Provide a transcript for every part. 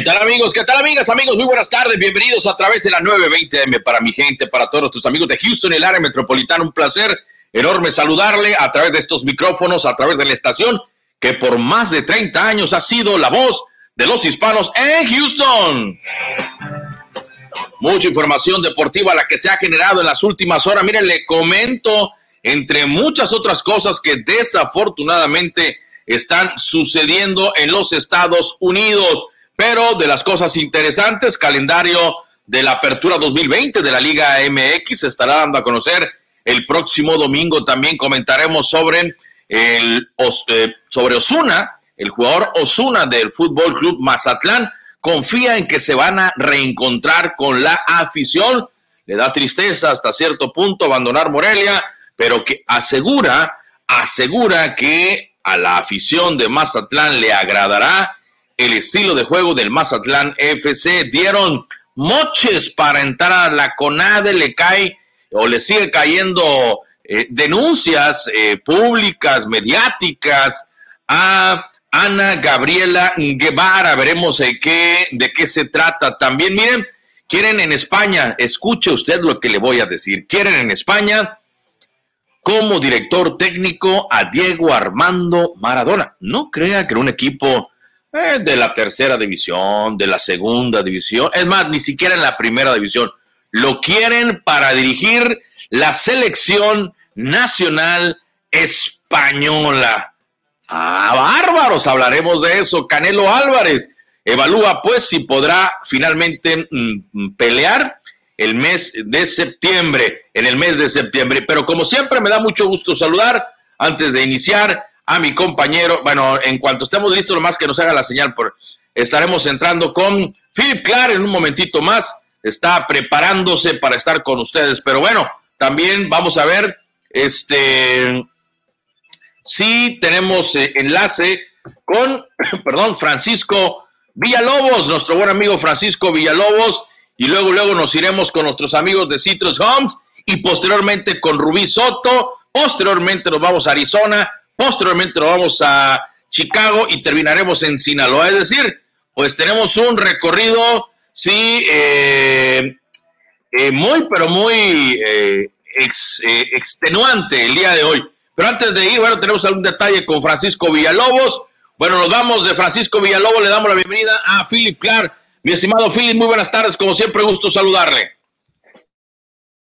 ¿Qué tal amigos? ¿Qué tal amigas? Amigos, muy buenas tardes. Bienvenidos a través de la 920M para mi gente, para todos nuestros amigos de Houston el área metropolitana. Un placer enorme saludarle a través de estos micrófonos, a través de la estación que por más de 30 años ha sido la voz de los hispanos en Houston. Mucha información deportiva la que se ha generado en las últimas horas. Miren, le comento entre muchas otras cosas que desafortunadamente están sucediendo en los Estados Unidos. Pero de las cosas interesantes, calendario de la apertura 2020 de la Liga MX se estará dando a conocer el próximo domingo. También comentaremos sobre el eh, sobre Osuna, el jugador Osuna del Fútbol Club Mazatlán. Confía en que se van a reencontrar con la afición. Le da tristeza hasta cierto punto abandonar Morelia, pero que asegura, asegura que a la afición de Mazatlán le agradará el estilo de juego del Mazatlán FC. Dieron moches para entrar a la CONADE, le cae o le sigue cayendo eh, denuncias eh, públicas, mediáticas a Ana Gabriela Guevara. Veremos de qué, de qué se trata. También, miren, quieren en España, escuche usted lo que le voy a decir, quieren en España como director técnico a Diego Armando Maradona. No crea que un equipo eh, de la tercera división, de la segunda división, es más, ni siquiera en la primera división. Lo quieren para dirigir la selección nacional española. Ah, bárbaros, hablaremos de eso. Canelo Álvarez evalúa pues si podrá finalmente mm, pelear el mes de septiembre, en el mes de septiembre. Pero como siempre me da mucho gusto saludar antes de iniciar a mi compañero. Bueno, en cuanto estemos listos, lo más que nos haga la señal, por, estaremos entrando con Philip Clark en un momentito más. Está preparándose para estar con ustedes. Pero bueno, también vamos a ver, este, si tenemos eh, enlace con, perdón, Francisco Villalobos, nuestro buen amigo Francisco Villalobos, y luego, luego nos iremos con nuestros amigos de Citrus Homes y posteriormente con Rubí Soto, posteriormente nos vamos a Arizona Posteriormente nos vamos a Chicago y terminaremos en Sinaloa. Es decir, pues tenemos un recorrido, sí, eh, eh, muy, pero muy eh, extenuante el día de hoy. Pero antes de ir, bueno, tenemos algún detalle con Francisco Villalobos. Bueno, nos vamos de Francisco Villalobos, le damos la bienvenida a Philip Clark. Mi estimado Philip, muy buenas tardes, como siempre, gusto saludarle.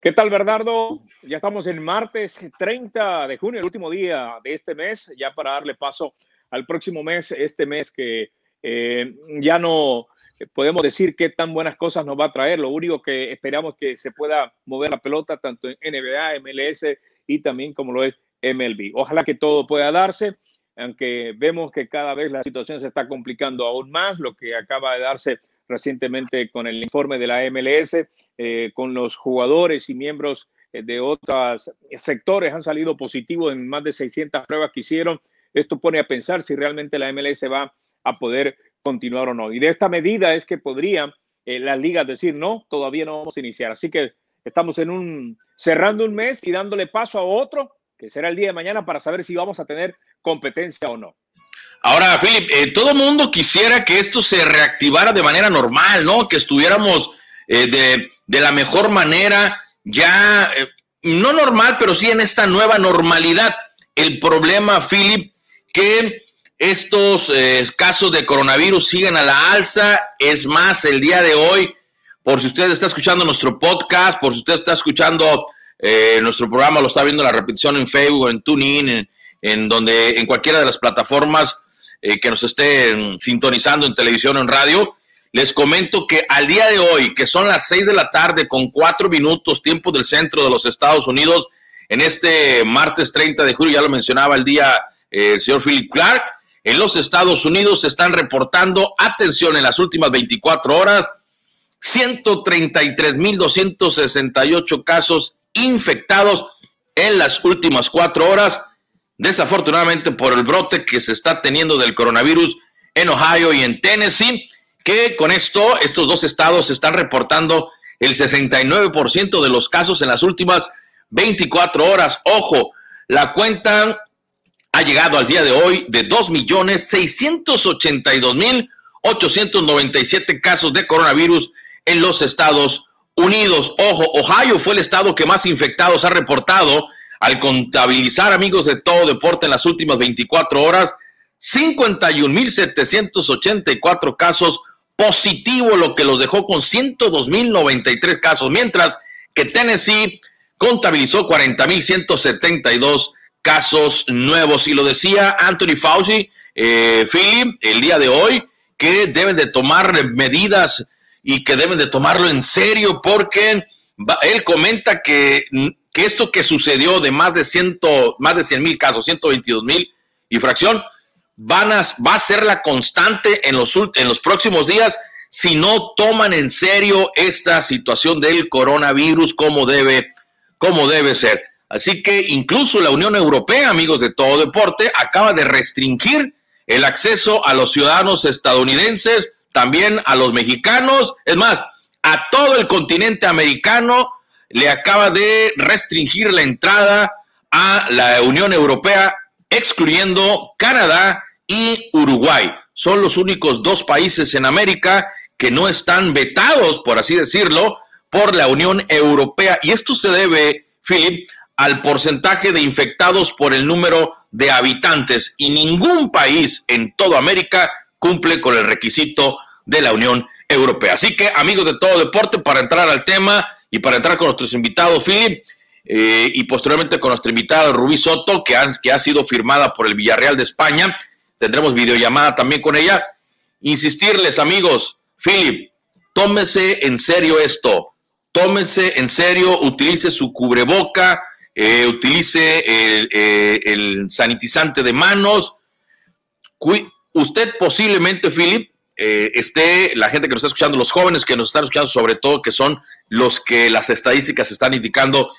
¿Qué tal, Bernardo? Ya estamos en martes 30 de junio, el último día de este mes, ya para darle paso al próximo mes, este mes que eh, ya no podemos decir qué tan buenas cosas nos va a traer. Lo único que esperamos que se pueda mover la pelota tanto en NBA, MLS y también como lo es MLB. Ojalá que todo pueda darse, aunque vemos que cada vez la situación se está complicando aún más, lo que acaba de darse recientemente con el informe de la MLS eh, con los jugadores y miembros eh, de otros sectores han salido positivos en más de 600 pruebas que hicieron. Esto pone a pensar si realmente la MLS va a poder continuar o no. Y de esta medida es que podrían eh, las ligas decir, no, todavía no vamos a iniciar. Así que estamos en un, cerrando un mes y dándole paso a otro, que será el día de mañana, para saber si vamos a tener competencia o no. Ahora, Philip, todo el mundo quisiera que esto se reactivara de manera normal, ¿no? Que estuviéramos de de la mejor manera, ya eh, no normal, pero sí en esta nueva normalidad. El problema, Philip, que estos eh, casos de coronavirus siguen a la alza. Es más, el día de hoy, por si usted está escuchando nuestro podcast, por si usted está escuchando eh, nuestro programa, lo está viendo la repetición en Facebook, en TuneIn, en, en donde, en cualquiera de las plataformas que nos estén sintonizando en televisión o en radio, les comento que al día de hoy, que son las seis de la tarde con cuatro minutos, tiempo del centro de los Estados Unidos, en este martes 30 de julio, ya lo mencionaba el día eh, el señor Philip Clark, en los Estados Unidos se están reportando, atención, en las últimas 24 horas, 133.268 casos infectados en las últimas cuatro horas, desafortunadamente por el brote que se está teniendo del coronavirus en Ohio y en Tennessee que con esto estos dos estados están reportando el 69% de los casos en las últimas 24 horas. Ojo, la cuenta ha llegado al día de hoy de 2.682.000 897 casos de coronavirus en los Estados Unidos. Ojo, Ohio fue el estado que más infectados ha reportado al contabilizar, amigos de todo deporte, en las últimas 24 horas, 51.784 casos positivos, lo que los dejó con 102.093 casos, mientras que Tennessee contabilizó 40.172 casos nuevos. Y lo decía Anthony Fauci, eh, Philip, el día de hoy, que deben de tomar medidas y que deben de tomarlo en serio porque él comenta que, que, esto que sucedió de más de, ciento, más de 100 mil casos, 122 mil y fracción, van a, va a ser la constante en los, en los próximos días si no toman en serio esta situación del coronavirus como debe, como debe ser. Así que incluso la Unión Europea, amigos de todo deporte, acaba de restringir el acceso a los ciudadanos estadounidenses, también a los mexicanos, es más, a todo el continente americano le acaba de restringir la entrada a la Unión Europea, excluyendo Canadá y Uruguay. Son los únicos dos países en América que no están vetados, por así decirlo, por la Unión Europea. Y esto se debe, Philip, al porcentaje de infectados por el número de habitantes. Y ningún país en toda América cumple con el requisito de la Unión Europea. Así que, amigos de todo deporte, para entrar al tema y para entrar con nuestros invitados, Philip, eh, y posteriormente con nuestra invitada Rubí Soto, que, que ha sido firmada por el Villarreal de España. Tendremos videollamada también con ella. Insistirles, amigos, Philip, tómese en serio esto. Tómese en serio, utilice su cubreboca, eh, utilice el, eh, el, sanitizante de manos. Usted posiblemente, Philip, eh, esté la gente que nos está escuchando, los jóvenes que nos están escuchando, sobre todo, que son los que las estadísticas están indicando,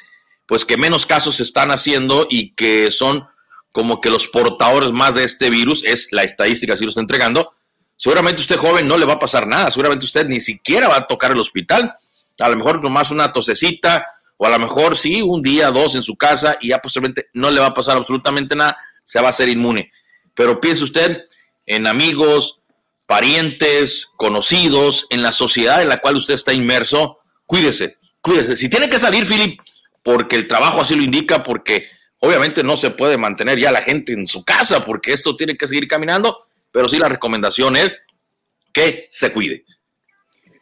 pues que menos casos se están haciendo y que son como que los portadores más de este virus, es la estadística, si lo está entregando. Seguramente usted joven no le va a pasar nada, seguramente usted ni siquiera va a tocar el hospital, a lo mejor nomás una tosecita, o a lo mejor sí, un día, dos en su casa y ya posteriormente no le va a pasar absolutamente nada, se va a hacer inmune. Pero piense usted en amigos, parientes, conocidos, en la sociedad en la cual usted está inmerso, cuídese, cuídese. Si tiene que salir, Philip, porque el trabajo así lo indica, porque obviamente no se puede mantener ya la gente en su casa, porque esto tiene que seguir caminando, pero sí la recomendación es que se cuide.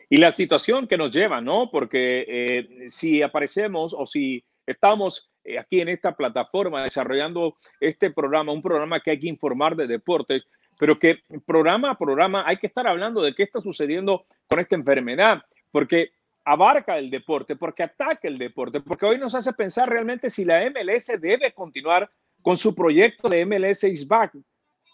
Y la situación que nos lleva, ¿no? Porque eh, si aparecemos o si estamos eh, aquí en esta plataforma desarrollando este programa, un programa que hay que informar de deportes, pero que programa a programa hay que estar hablando de qué está sucediendo con esta enfermedad, porque abarca el deporte, porque ataca el deporte, porque hoy nos hace pensar realmente si la MLS debe continuar con su proyecto de MLS is back,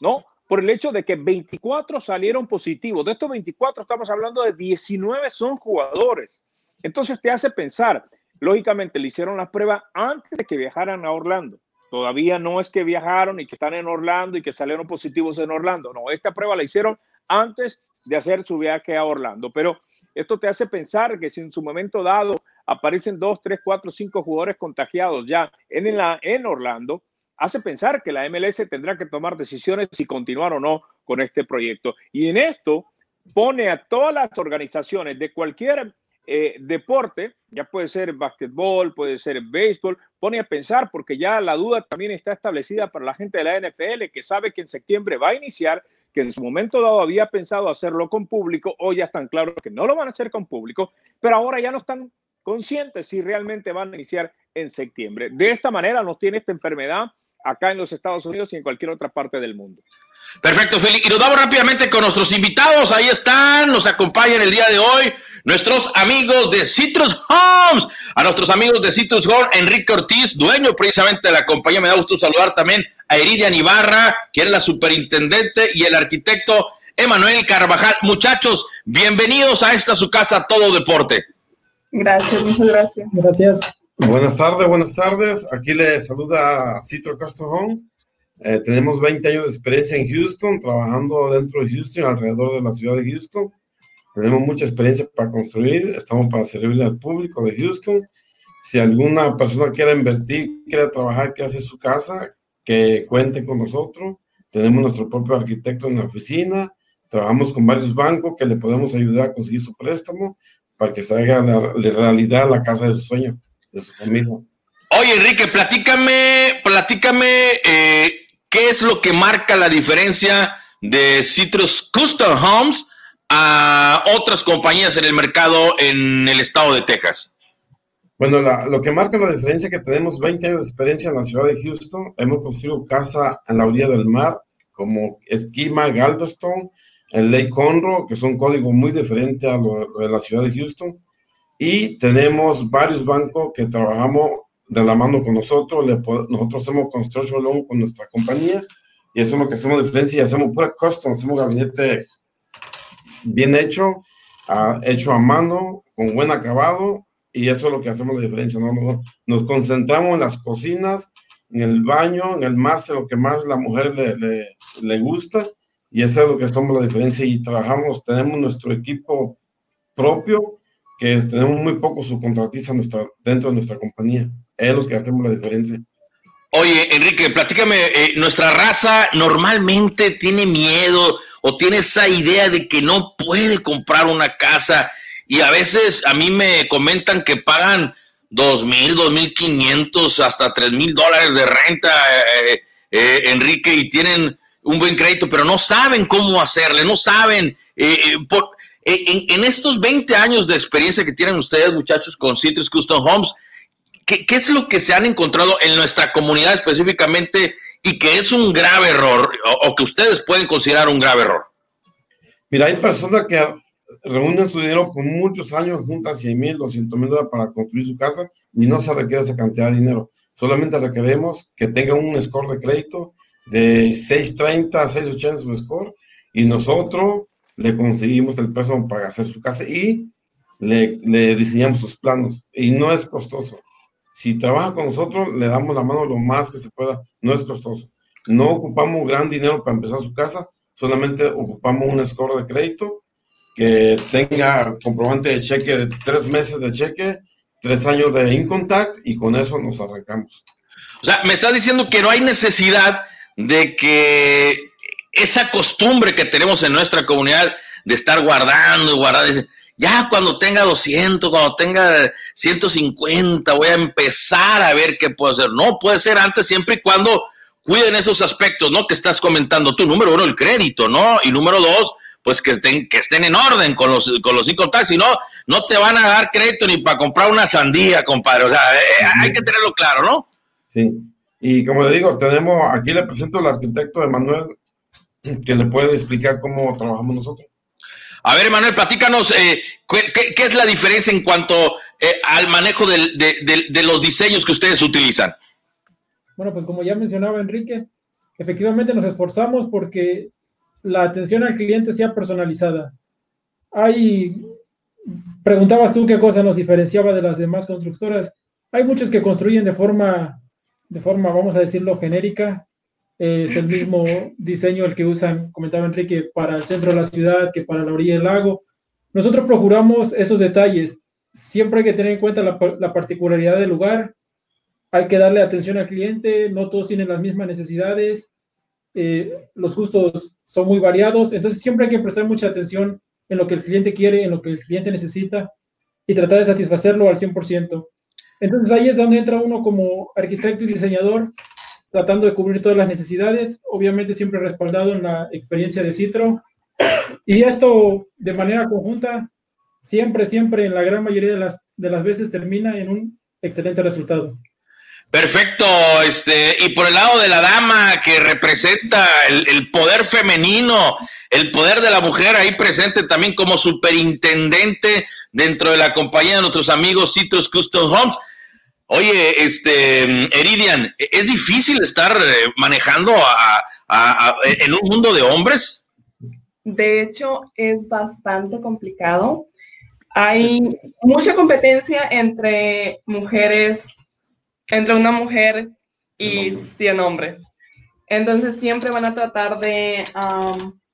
¿no? Por el hecho de que 24 salieron positivos. De estos 24 estamos hablando de 19 son jugadores. Entonces te hace pensar, lógicamente le hicieron las pruebas antes de que viajaran a Orlando. Todavía no es que viajaron y que están en Orlando y que salieron positivos en Orlando. No, esta prueba la hicieron antes de hacer su viaje a Orlando. Pero esto te hace pensar que si en su momento dado aparecen dos, tres, cuatro, cinco jugadores contagiados ya en, la, en Orlando, hace pensar que la MLS tendrá que tomar decisiones si continuar o no con este proyecto. Y en esto pone a todas las organizaciones de cualquier eh, deporte, ya puede ser básquetbol, puede ser béisbol, pone a pensar porque ya la duda también está establecida para la gente de la NFL que sabe que en septiembre va a iniciar, que en su momento dado había pensado hacerlo con público, hoy ya están claros que no lo van a hacer con público, pero ahora ya no están conscientes si realmente van a iniciar en septiembre. De esta manera nos tiene esta enfermedad acá en los Estados Unidos y en cualquier otra parte del mundo. Perfecto, Félix. Y nos vamos rápidamente con nuestros invitados. Ahí están, nos acompañan el día de hoy nuestros amigos de Citrus Homes. A nuestros amigos de Citrus Homes, Enrique Ortiz, dueño precisamente de la compañía. Me da gusto saludar también a Iridian Ibarra, quien es la superintendente, y el arquitecto Emanuel Carvajal. Muchachos, bienvenidos a esta su casa Todo Deporte. Gracias, muchas gracias. Gracias. Buenas tardes, buenas tardes. Aquí le saluda Citrus Custom Home. Eh, tenemos 20 años de experiencia en Houston, trabajando dentro de Houston, alrededor de la ciudad de Houston. Tenemos mucha experiencia para construir, estamos para servir al público de Houston. Si alguna persona quiere invertir, quiere trabajar, que hace su casa, que cuente con nosotros. Tenemos nuestro propio arquitecto en la oficina, Trabajamos con varios bancos que le podemos ayudar a conseguir su préstamo para que se haga la, realidad la casa del sueño de su familia. Oye, Enrique, platícame, platícame eh, qué es lo que marca la diferencia de Citrus Custom Homes a otras compañías en el mercado en el estado de Texas. Bueno, lo que marca la diferencia es que tenemos 20 años de experiencia en la ciudad de Houston. Hemos construido casa en la orilla del mar, como Esquima, Galveston, en Lake Conroe, que son códigos muy diferentes a lo, de la ciudad de Houston. Y tenemos varios bancos que trabajamos de la mano con nosotros. nosotros hacemos construction loan con nuestra compañía y eso es lo que hacemos de diferencia y hacemos pura custom, hacemos gabinete bien hecho, ah, hecho a mano, con buen acabado y eso es lo que hacemos la diferencia. ¿no? Nos, concentramos en las cocinas, en el baño, en el más, lo que más la mujer le, le, gusta y eso es lo que somos la diferencia y trabajamos, tenemos nuestro equipo propio, que tenemos muy pocos subcontratistas nuestra, dentro de nuestra compañía. Es lo que hacemos la diferencia. Oye, Enrique, platícame, eh, nuestra raza normalmente tiene miedo o tiene esa idea de que no puede comprar una casa y a veces a mí me comentan que pagan dos mil, dos mil quinientos, hasta tres mil dólares de renta, eh, eh, Enrique, y tienen un buen crédito, pero no saben cómo hacerle, no saben. por, en, estos 20 años de experiencia que tienen ustedes, muchachos, con Citrus Custom Homes, ¿qué, ¿qué, es lo que se han encontrado en nuestra comunidad específicamente y que es un grave error o, que ustedes pueden considerar un grave error? Mira, hay personas que reúnen su dinero por muchos años, juntan 100 mil, 200 mil dólares para construir su casa y no se requiere esa cantidad de dinero. Solamente requeremos que tengan un score de crédito de 630 a 680 su score y nosotros le conseguimos el préstamo para hacer su casa y le, le, diseñamos sus planos y no es costoso. Si trabaja con nosotros, le damos la mano lo más que se pueda, no es costoso. No ocupamos gran dinero para empezar su casa, solamente ocupamos un score de crédito que tenga comprobante de cheque de tres meses de cheque, tres años de incontact y con eso nos arrancamos. O sea, me está diciendo que no hay necesidad de que esa costumbre que tenemos en nuestra comunidad de estar guardando y guardando, ya cuando tenga 200, cuando tenga 150, voy a empezar a ver qué puedo hacer. No, puede ser antes siempre y cuando cuiden esos aspectos, ¿no? Que estás comentando tú. Número uno, el crédito, ¿no? Y número dos, pues que estén, que estén en orden con los, con los si no, no te van a dar crédito ni para comprar una sandía, compadre. O sea, eh, hay que tenerlo claro, ¿no? Sí. Y como le digo, tenemos, aquí le presento al arquitecto Emanuel, que le puede explicar cómo trabajamos nosotros. A ver, Emanuel, platícanos, eh, ¿qué, es la diferencia en cuanto eh, al manejo de, los diseños que ustedes utilizan? Bueno, pues como ya mencionaba Enrique, efectivamente nos esforzamos porque la atención al cliente sea personalizada. Hay, preguntabas tú qué cosa nos diferenciaba de las demás constructoras. Hay muchos que construyen de forma de forma, vamos a decirlo, genérica. Es el mismo diseño el que usan, comentaba Enrique, para el centro de la ciudad que para la orilla del lago. Nosotros procuramos esos detalles. Siempre hay que tener en cuenta la, la particularidad del lugar. Hay que darle atención al cliente. No todos tienen las mismas necesidades. Eh, los gustos son muy variados. Entonces siempre hay que prestar mucha atención en lo que el cliente quiere, en lo que el cliente necesita y tratar de satisfacerlo al 100%. Entonces ahí es donde entra uno como arquitecto y diseñador, tratando de cubrir todas las necesidades, obviamente siempre respaldado en la experiencia de Citro. Y esto de manera conjunta, siempre, siempre, en la gran mayoría de las, de las veces termina en un excelente resultado. Perfecto, este, y por el lado de la dama que representa el, poder femenino, el poder de la mujer ahí presente también como superintendente dentro de la compañía de nuestros amigos Citrus Custom Homes. Oye, este, Eridian, ¿es difícil estar eh, manejando en un mundo de hombres? De hecho, es bastante complicado. Hay mucha competencia entre mujeres, entre una mujer y 100 hombres. Entonces siempre van a tratar de,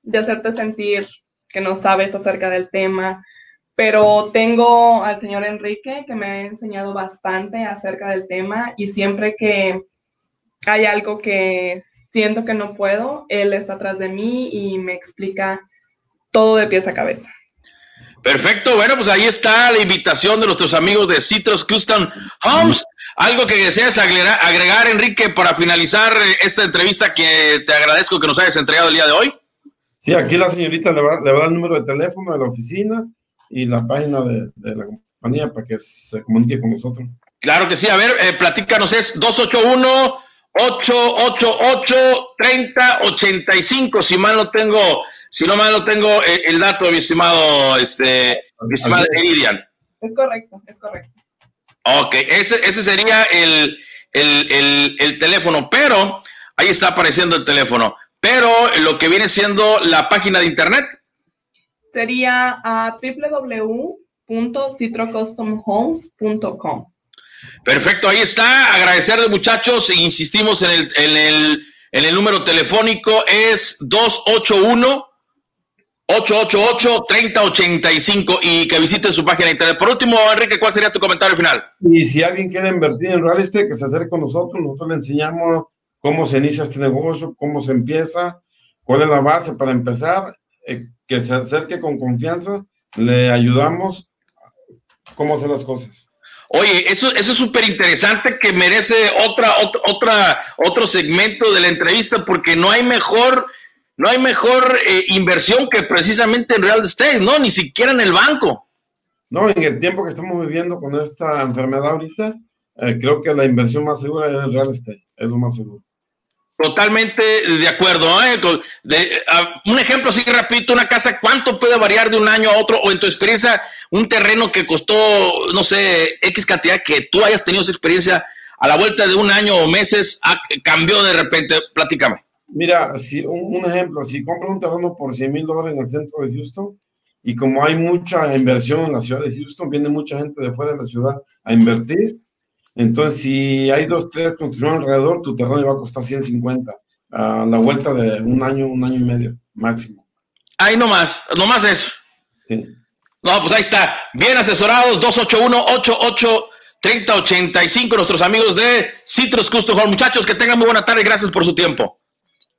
de hacerte sentir que no sabes acerca del tema, pero tengo al señor Enrique que me ha enseñado bastante acerca del tema y siempre que hay algo que siento que no puedo, él está atrás de mí y me explica todo de pies a cabeza. Perfecto, bueno, pues ahí está la invitación de nuestros amigos de Citrus Custom Homes. Algo que deseas agregar, Enrique, para finalizar eh, esta entrevista que te agradezco que nos hayas entregado el día de hoy. Sí, aquí la señorita le va, le va a dar el número de teléfono de la oficina y la página de, la compañía para que se comunique con nosotros. Claro que sí, a ver, eh, platícanos, es 281 888 3085 si mal no tengo si no mal no tengo eh, el, dato mi estimado este mi Iridian es correcto es correcto ok ese, ese sería el, el, el, teléfono pero ahí está apareciendo el teléfono pero lo que viene siendo la página de internet sería a www.citrocustomhomes.com Perfecto, ahí está. Agradecerles, muchachos. Insistimos en el, en el, en el número telefónico, es 281 888-3085 y que visiten su página de internet. Por último, Enrique, ¿cuál sería tu comentario final? Y si alguien quiere invertir en real estate, que se acerque con nosotros, nosotros le enseñamos cómo se inicia este negocio, cómo se empieza, cuál es la base para empezar, eh, que se acerque con confianza, le ayudamos cómo hacer las cosas. Oye, eso, eso es súper interesante que merece otra, otra, otro segmento de la entrevista porque no hay mejor, no hay mejor eh, inversión que precisamente en real estate, ¿no? Ni siquiera en el banco. No, en el tiempo que estamos viviendo con esta enfermedad ahorita, eh, creo que la inversión más segura es el real estate, es lo más seguro. Totalmente de acuerdo. ¿eh? un ejemplo así repito, una casa, ¿cuánto puede variar de un año a otro? O en tu experiencia, un terreno que costó, no sé, X cantidad, que tú hayas tenido esa experiencia a la vuelta de un año o meses, cambió de repente. Platícame. Mira, si, un, ejemplo, si compras un terreno por 100 mil dólares en el centro de Houston, y como hay mucha inversión en la ciudad de Houston, viene mucha gente de fuera de la ciudad a invertir, entonces, si hay dos, tres construcciones alrededor, tu terreno va a costar 150 a la vuelta de un año, un año y medio máximo. Ahí nomás, nomás eso. Sí. No, pues ahí está. Bien asesorados, 281-88-3085, nuestros amigos de Citrus Custom Hall. Muchachos, que tengan muy buena tarde y gracias por su tiempo.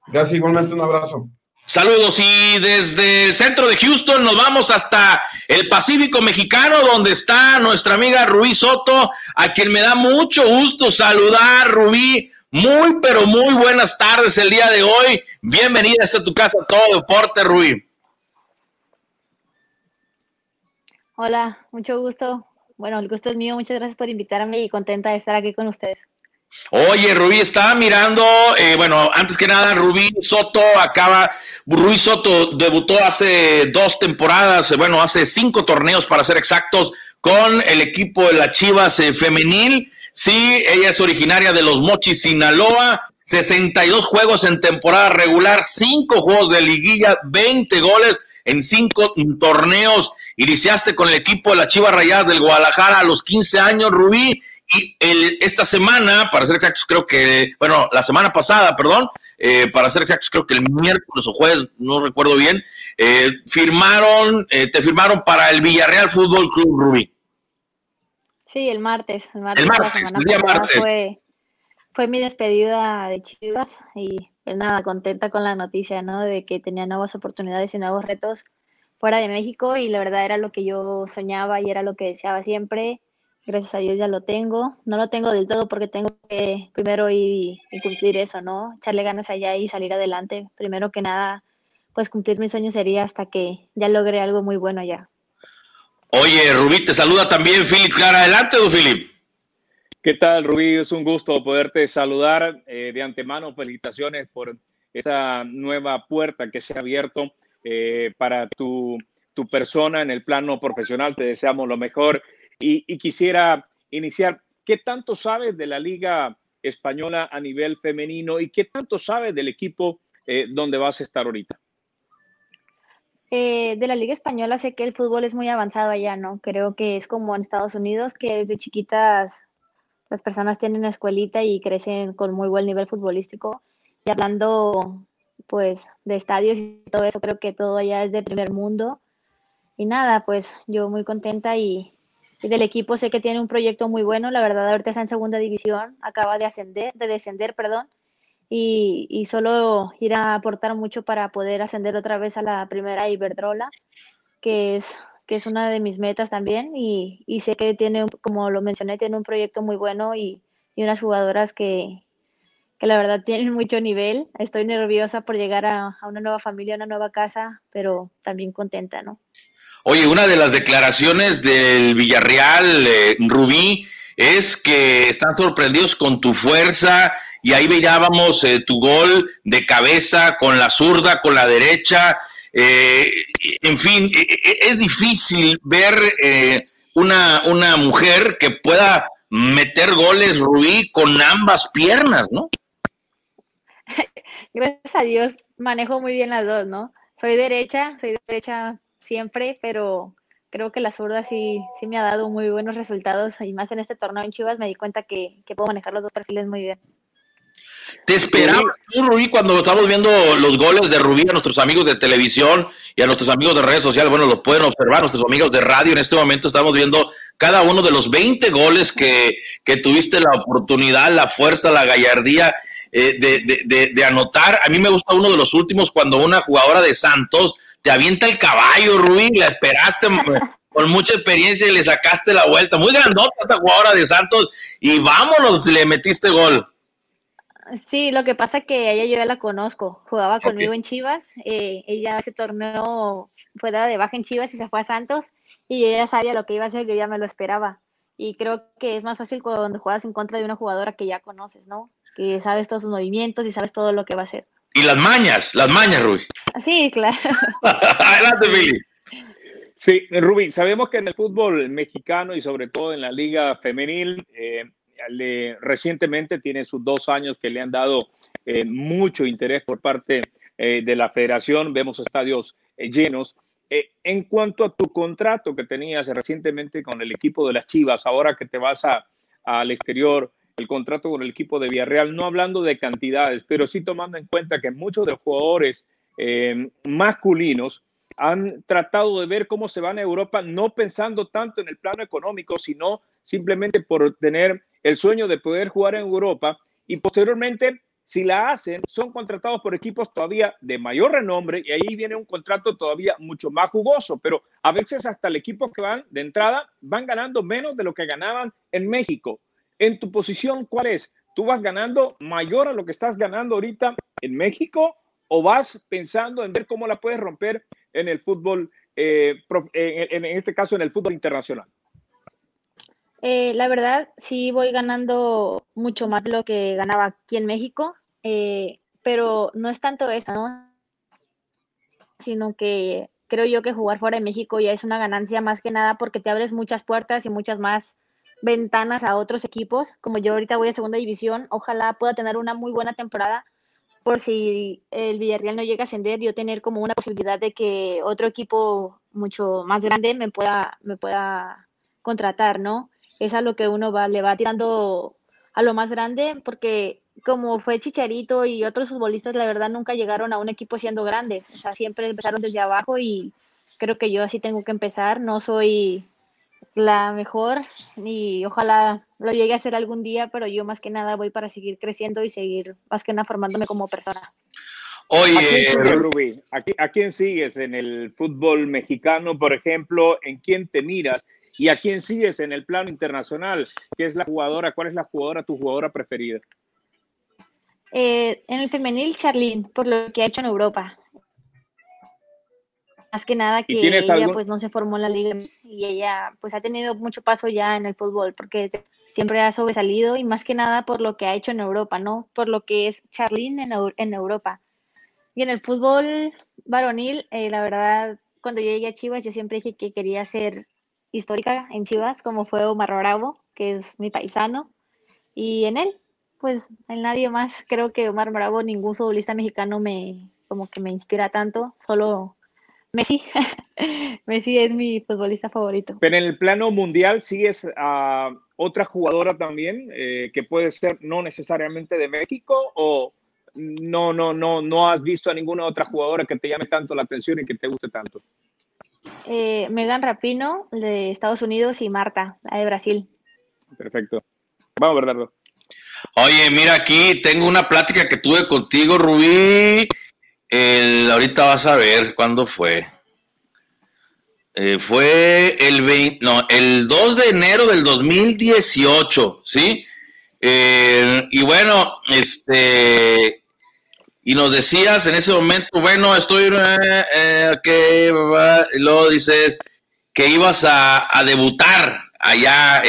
Gracias, igualmente un abrazo. Saludos y desde el centro de Houston nos vamos hasta el Pacífico Mexicano donde está nuestra amiga Rubí Soto, a quien me da mucho gusto saludar, Rubí. Muy, pero muy buenas tardes el día de hoy. Bienvenida a tu casa, todo deporte, Rubí. Hola, mucho gusto. Bueno, el gusto es mío. Muchas gracias por invitarme y contenta de estar aquí con ustedes. Oye, Rubí estaba mirando, eh, bueno, antes que nada, Rubí Soto acaba, Rubí Soto debutó hace dos temporadas, bueno, hace cinco torneos para ser exactos, con el equipo de la Chivas eh, femenil. Sí, ella es originaria de los Mochis, Sinaloa. 62 juegos en temporada regular, cinco juegos de liguilla, 20 goles en cinco torneos. Iniciaste con el equipo de la Chivas Rayadas del Guadalajara a los 15 años, Rubí, y esta semana, para ser exactos, creo que, bueno, la semana pasada, perdón, eh, para ser exactos, creo que el miércoles o jueves, no recuerdo bien, eh, firmaron, eh, te firmaron para el Villarreal Fútbol Club Rubí. Sí, el martes. El martes, el día martes. Fue, fue mi despedida de Chivas y pues nada, contenta con la noticia, ¿no? De que tenía nuevas oportunidades y nuevos retos fuera de México y la verdad era lo que yo soñaba y era lo que deseaba siempre gracias a Dios ya lo tengo. No lo tengo del todo porque tengo que primero ir y, cumplir eso, ¿no? Echarle ganas allá y salir adelante. Primero que nada, pues cumplir mis sueños sería hasta que ya logre algo muy bueno allá. Oye, Rubí, te saluda también Philip Clara. Adelante, don Philip. ¿Qué tal, Rubí? Es un gusto poderte saludar eh, de antemano. Felicitaciones por esa nueva puerta que se ha abierto eh, para tu, tu persona en el plano profesional. Te deseamos lo mejor y, quisiera iniciar, ¿qué tanto sabes de la Liga Española a nivel femenino y qué tanto sabes del equipo eh, donde vas a estar ahorita? Eh, de la Liga Española sé que el fútbol es muy avanzado allá, ¿no? Creo que es como en Estados Unidos, que desde chiquitas las personas tienen escuelita y crecen con muy buen nivel futbolístico. Y hablando, pues, de estadios y todo eso, creo que todo allá es de primer mundo. Y nada, pues yo muy contenta y, del equipo sé que tiene un proyecto muy bueno, la verdad ahorita está en segunda división, acaba de ascender, de descender, perdón, y, solo ir a aportar mucho para poder ascender otra vez a la primera Iberdrola, que es, que es una de mis metas también y, sé que tiene, como lo mencioné, tiene un proyecto muy bueno y, unas jugadoras que, la verdad tienen mucho nivel. Estoy nerviosa por llegar a, una nueva familia, a una nueva casa, pero también contenta, ¿no? Oye, una de las declaraciones del Villarreal, eh, Rubí, es que están sorprendidos con tu fuerza, y ahí veíamos eh, tu gol de cabeza con la zurda, con la derecha. Eh, en fin, e, e, es difícil ver una, una mujer que pueda meter goles, Rubí, con ambas piernas, ¿no? Gracias a Dios, manejo muy bien las dos, ¿no? Soy derecha, soy derecha siempre, pero creo que la zurda sí, sí me ha dado muy buenos resultados y más en este torneo en Chivas me di cuenta que, que puedo manejar los dos perfiles muy bien. ¿Te esperaba tú, Rubí, cuando estamos viendo los goles de Rubí a nuestros amigos de televisión y a nuestros amigos de redes sociales? Bueno, los pueden observar, nuestros amigos de radio. En este momento estamos viendo cada uno de los 20 goles que, tuviste la oportunidad, la fuerza, la gallardía eh, de, anotar. A mí me gusta uno de los últimos cuando una jugadora de Santos te avienta el caballo, Rubí, la esperaste con mucha experiencia y le sacaste la vuelta. Muy grandota esta jugadora de Santos y vámonos, le metiste gol. Sí, lo que pasa es que ella yo ya la conozco, jugaba conmigo en Chivas, eh, ella ese torneo fue dada de baja en Chivas y se fue a Santos y ella sabía lo que iba a hacer, yo ya me lo esperaba. Y creo que es más fácil cuando juegas en contra de una jugadora que ya conoces, ¿no? Que sabes todos sus movimientos y sabes todo lo que va a hacer. Y las mañas, las mañas, Rubí. Sí, claro. Adelante, Billy. Sí, Rubí, sabemos que en el fútbol mexicano y sobre todo en la liga femenil, eh, recientemente tiene sus dos años que le han dado eh, mucho interés por parte eh, de la federación. Vemos estadios eh, llenos. en cuanto a tu contrato que tenías recientemente con el equipo de las Chivas, ahora que te vas a, al exterior, el contrato con el equipo de Villarreal, no hablando de cantidades, pero sí tomando en cuenta que muchos de los jugadores masculinos han tratado de ver cómo se van a Europa, no pensando tanto en el plano económico, sino simplemente por tener el sueño de poder jugar en Europa y posteriormente, si la hacen, son contratados por equipos todavía de mayor renombre y ahí viene un contrato todavía mucho más jugoso, pero a veces hasta el equipo que van de entrada van ganando menos de lo que ganaban en México. En tu posición, ¿cuál es? ¿Tú vas ganando mayor a lo que estás ganando ahorita en México o vas pensando en ver cómo la puedes romper en el fútbol, eh, en este caso en el fútbol internacional? Eh, la verdad, sí voy ganando mucho más de lo que ganaba aquí en México, eh, pero no es tanto eso, ¿no? Sino que creo yo que jugar fuera de México ya es una ganancia más que nada porque te abres muchas puertas y muchas más ventanas a otros equipos. Como yo ahorita voy a segunda división, ojalá pueda tener una muy buena temporada por si el Villarreal no llega a ascender, yo tener como una posibilidad de que otro equipo mucho más grande me pueda, me pueda contratar, ¿no? es a lo que uno va, le va tirando a lo más grande, porque como fue Chicharito y otros futbolistas, la verdad nunca llegaron a un equipo siendo grandes, o sea, siempre empezaron desde abajo y creo que yo así tengo que empezar, no soy la mejor y ojalá lo llegue a hacer algún día, pero yo más que nada voy para seguir creciendo y seguir más que nada formándome como persona. Oye, Rubí, ¿a quién sigues en el fútbol mexicano, por ejemplo? ¿En quién te miras? ¿Y a quién sigues en el plano internacional? ¿Qué es la jugadora? ¿Cuál es la jugadora, tu jugadora preferida? Eh, en el femenil, Charlene, por lo que ha hecho en Europa. Más que nada que ella pues no se formó en la liga y ella pues ha tenido mucho paso ya en el fútbol porque siempre ha sobresalido y más que nada por lo que ha hecho en Europa, ¿no? Por lo que es Charlene en, Europa. Y en el fútbol varonil, eh, la verdad, cuando yo llegué a Chivas, yo siempre dije que quería ser histórica en Chivas, como fue Omar Bravo, que es mi paisano, y en él, pues en nadie más, creo que Omar Bravo, ningún futbolista mexicano me, como que me inspira tanto, solo Messi. Messi es mi futbolista favorito. Pero en el plano mundial sigues a otra jugadora también, eh, que puede ser no necesariamente de México, o no, no, no, no has visto a ninguna otra jugadora que te llame tanto la atención y que te guste tanto. Eh, Megan Rapino de Estados Unidos y Marta, la de Brasil. Perfecto. Vamos, Bernardo. Oye, mira aquí, tengo una plática que tuve contigo, Rubí. El, ahorita vas a ver cuándo fue. Eh, fue el 20, no, el 2 de enero del 2018, ¿sí? Eh, y bueno, este, y nos decías en ese momento, bueno, estoy, eh, eh que, luego dices que ibas a, debutar allá,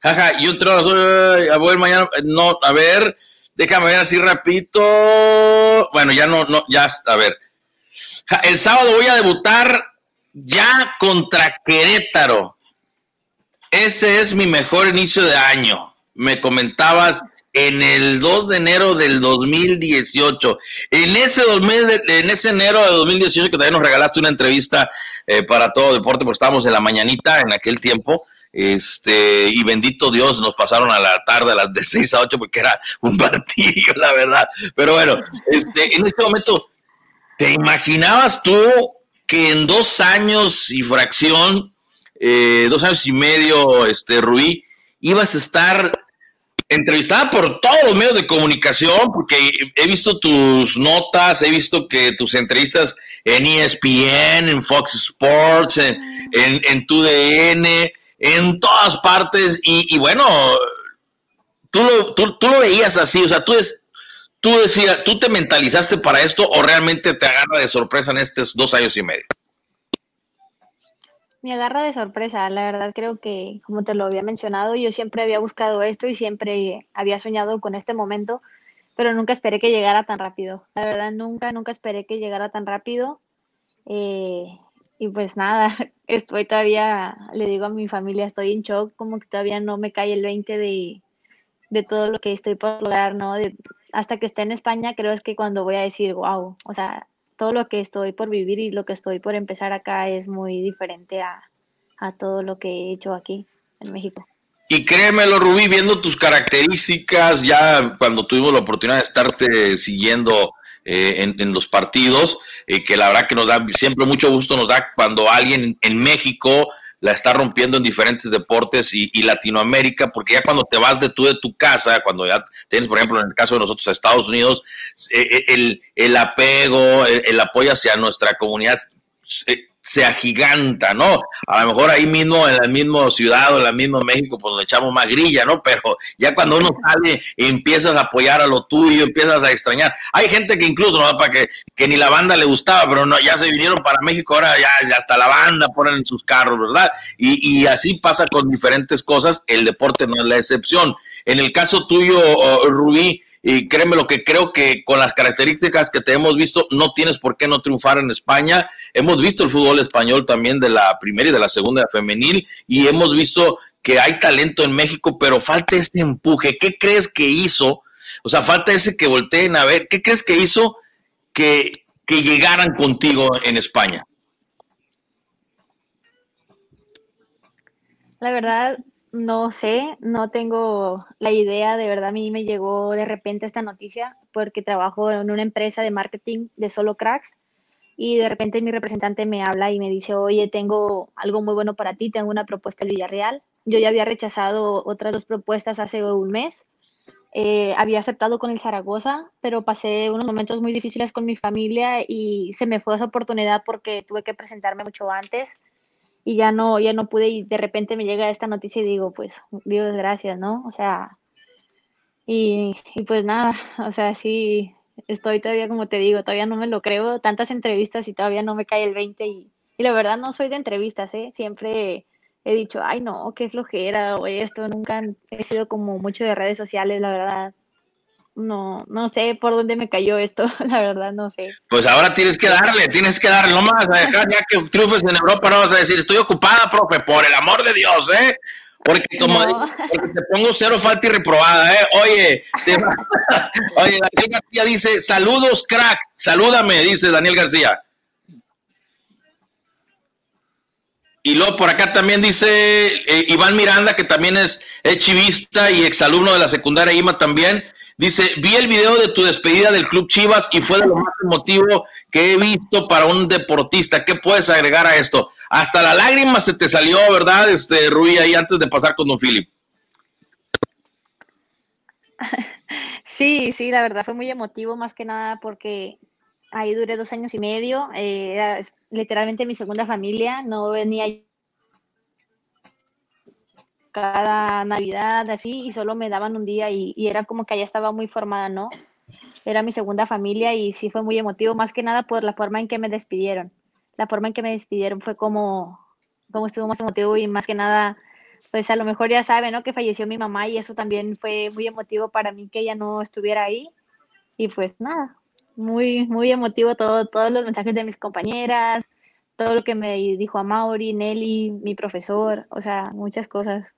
jaja, yo entro a ver mañana, no, a ver, déjame ver así rapidito, bueno, ya no, no, ya, a ver, el sábado voy a debutar ya contra Querétaro. Ese es mi mejor inicio de año. Me comentabas en el 2 de enero del 2018. En ese, en ese enero de 2018 que también nos regalaste una entrevista eh, para todo deporte, porque estábamos en la mañanita en aquel tiempo, este, y bendito Dios, nos pasaron a la tarde a las de 6 a 8 porque era un partido, la verdad. Pero bueno, este, en este momento, ¿te imaginabas tú que en dos años y fracción, eh, dos años y medio, este, Rui, ibas a estar entrevistada por todos los medios de comunicación, porque he visto tus notas, he visto que tus entrevistas en ESPN, en Fox Sports, en, en, en todas partes, y, bueno, tú lo, tú lo veías así, o sea, tú es, tú decías, ¿tú te mentalizaste para esto o realmente te agarra de sorpresa en estos dos años y medio? Me agarra de sorpresa, la verdad creo que, como te lo había mencionado, yo siempre había buscado esto y siempre había soñado con este momento, pero nunca esperé que llegara tan rápido. La verdad, nunca, nunca esperé que llegara tan rápido. Eh, y pues nada, estoy todavía, le digo a mi familia, estoy en shock, como que todavía no me cae el 20 de, de todo lo que estoy por lograr, ¿no? Hasta que esté en España, creo es que cuando voy a decir, wow, o sea, todo lo que estoy por vivir y lo que estoy por empezar acá es muy diferente a, todo lo que he hecho aquí en México. Y créemelo, Rubí, viendo tus características, ya cuando tuvimos la oportunidad de estarte siguiendo eh, en, los partidos, eh, que la verdad que nos da siempre mucho gusto, nos da cuando alguien en México la está rompiendo en diferentes deportes y, Latinoamérica, porque ya cuando te vas de tú de tu casa, cuando ya tienes, por ejemplo, en el caso de nosotros Estados Unidos, eh, eh, el, el apego, el, apoyo hacia nuestra comunidad eh, se agiganta, ¿no? A lo mejor ahí mismo, en la misma ciudad o en la misma México, pues nos echamos más grilla, ¿no? Pero ya cuando uno sale empiezas a apoyar a lo tuyo, empiezas a extrañar. Hay gente que incluso, ¿no? Para que, que ni la banda le gustaba, pero no, ya se vinieron para México, ahora ya, hasta la banda ponen en sus carros, ¿verdad? Y, y así pasa con diferentes cosas, el deporte no es la excepción. En el caso tuyo, Rubí, y créeme lo que creo que con las características que te hemos visto, no tienes por qué no triunfar en España. Hemos visto el fútbol español también de la primera y de la segunda femenil y hemos visto que hay talento en México, pero falta ese empuje. ¿Qué crees que hizo? O sea, falta ese que volteen a ver. ¿Qué crees que hizo que, que llegaran contigo en España? La verdad, no sé, no tengo la idea, de verdad a mí me llegó de repente esta noticia porque trabajo en una empresa de marketing de solo cracks y de repente mi representante me habla y me dice, oye, tengo algo muy bueno para ti, tengo una propuesta en Villarreal. Yo ya había rechazado otras dos propuestas hace un mes, eh, había aceptado con el Zaragoza, pero pasé unos momentos muy difíciles con mi familia y se me fue esa oportunidad porque tuve que presentarme mucho antes y ya no, ya no pude y de repente me llega esta noticia y digo, pues, Dios gracias, ¿no? O sea, y, y pues nada, o sea, sí, estoy todavía, como te digo, todavía no me lo creo, tantas entrevistas y todavía no me cae el 20 y, y la verdad no soy de entrevistas, ¿eh? Siempre he dicho, ay no, qué flojera o esto, nunca he sido como mucho de redes sociales, la verdad no, no sé por dónde me cayó esto, la verdad no sé. Pues ahora tienes que darle, tienes que darle, no vas a dejar ya que triunfes en Europa, no vas a decir, estoy ocupada, profe, por el amor de Dios, ¿eh? Porque como te pongo cero falta y reprobada, ¿eh? Oye, oye, Daniel García dice, saludos, crack, salúdame, dice Daniel García. Y luego por acá también dice eh, Iván Miranda, que también es, es chivista y exalumno de la secundaria IMA también. Dice, vi el video de tu despedida del Club Chivas y fue lo más emotivo que he visto para un deportista. ¿Qué puedes agregar a esto? Hasta la lágrima se te salió, ¿verdad, este Rui, ahí antes de pasar con Don Philip? Sí, sí, la verdad fue muy emotivo, más que nada porque ahí duré dos años y medio, eh, era literalmente mi segunda familia, no venía cada Navidad así y solo me daban un día y, y era como que allá estaba muy formada, ¿no? Era mi segunda familia y sí fue muy emotivo, más que nada por la forma en que me despidieron. La forma en que me despidieron fue como, como estuvo más emotivo y más que nada pues a lo mejor ya saben, ¿no? Que falleció mi mamá y eso también fue muy emotivo para mí que ella no estuviera ahí. Y pues nada, muy, muy emotivo todo, todos los mensajes de mis compañeras, todo lo que me dijo a Mauri, Nelly, mi profesor, o sea, muchas cosas.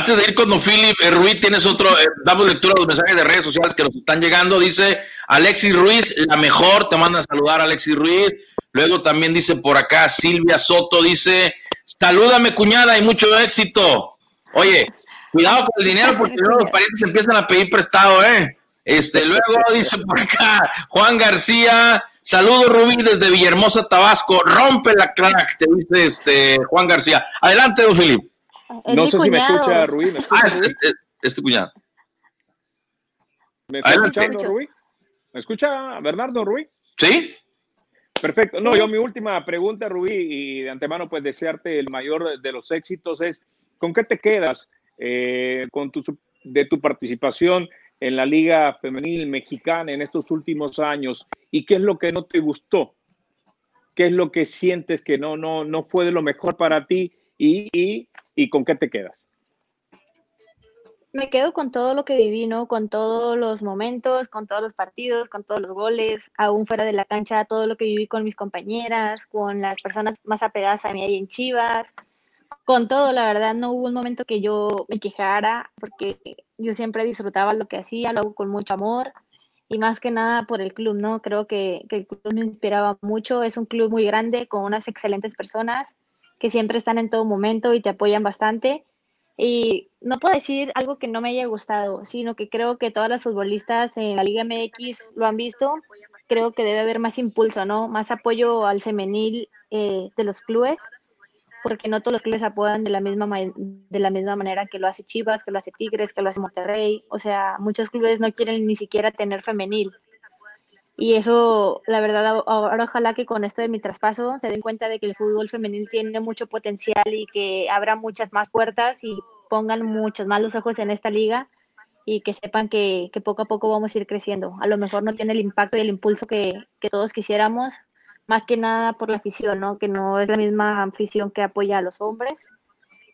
Antes de ir con Don Philip eh, Ruiz, tienes otro, eh, damos lectura a los mensajes de redes sociales que nos están llegando. Dice Alexis Ruiz, la mejor, te manda a saludar Alexis Ruiz. Luego también dice por acá Silvia Soto, dice, Salúdame, cuñada, y mucho éxito. Oye, cuidado con el dinero porque luego los parientes empiezan a pedir prestado, ¿eh? Este, luego dice por acá Juan García, saludos Rubí desde Villahermosa, Tabasco, rompe la crack, te dice este Juan García. Adelante, don No sé si me escucha Rubí. ¿me escucha, ah, este, este, este, cuñado. ¿Me está escuchando Rubí? ¿Me escucha Bernardo Rubí? Sí. Perfecto. No, yo mi última pregunta, Rubí, y de antemano, pues desearte el mayor de los éxitos es, ¿con qué te quedas eh, con tu, de tu participación en la Liga Femenil Mexicana en estos últimos años? ¿Y qué es lo que no te gustó? ¿Qué es lo que sientes que no, no, no fue de lo mejor para ti? Y, y con qué te quedas? me quedo con todo lo que viví, ¿no? Con todos los momentos, con todos los partidos, con todos los goles, aún fuera de la cancha, todo lo que viví con mis compañeras, con las personas más apegadas a mí ahí en Chivas, con todo, la verdad, no hubo un momento que yo me quejara, porque yo siempre disfrutaba lo que hacía, lo hago con mucho amor, y más que nada por el club, ¿no? Creo que el club me inspiraba mucho, es un club muy grande, con unas excelentes personas, que siempre están en todo momento y te apoyan bastante, y no puedo decir algo que no me haya gustado, sino que creo que todas las futbolistas en la Liga MX lo han visto. Creo que debe haber más impulso, ¿no? Más apoyo al femenil eh, de los clubes, porque no todos los clubes apoyan de la, misma de la misma manera que lo hace Chivas, que lo hace Tigres, que lo hace Monterrey. O sea, muchos clubes no quieren ni siquiera tener femenil. Y eso, la verdad, ahora ojalá que con esto de mi traspaso se den cuenta de que el fútbol femenil tiene mucho potencial y que abra muchas más puertas y pongan muchos más los ojos en esta liga y que sepan que, que, poco a poco vamos a ir creciendo. A lo mejor no tiene el impacto y el impulso que, que todos quisiéramos, más que nada por la afición, ¿no? que no es la misma afición que apoya a los hombres.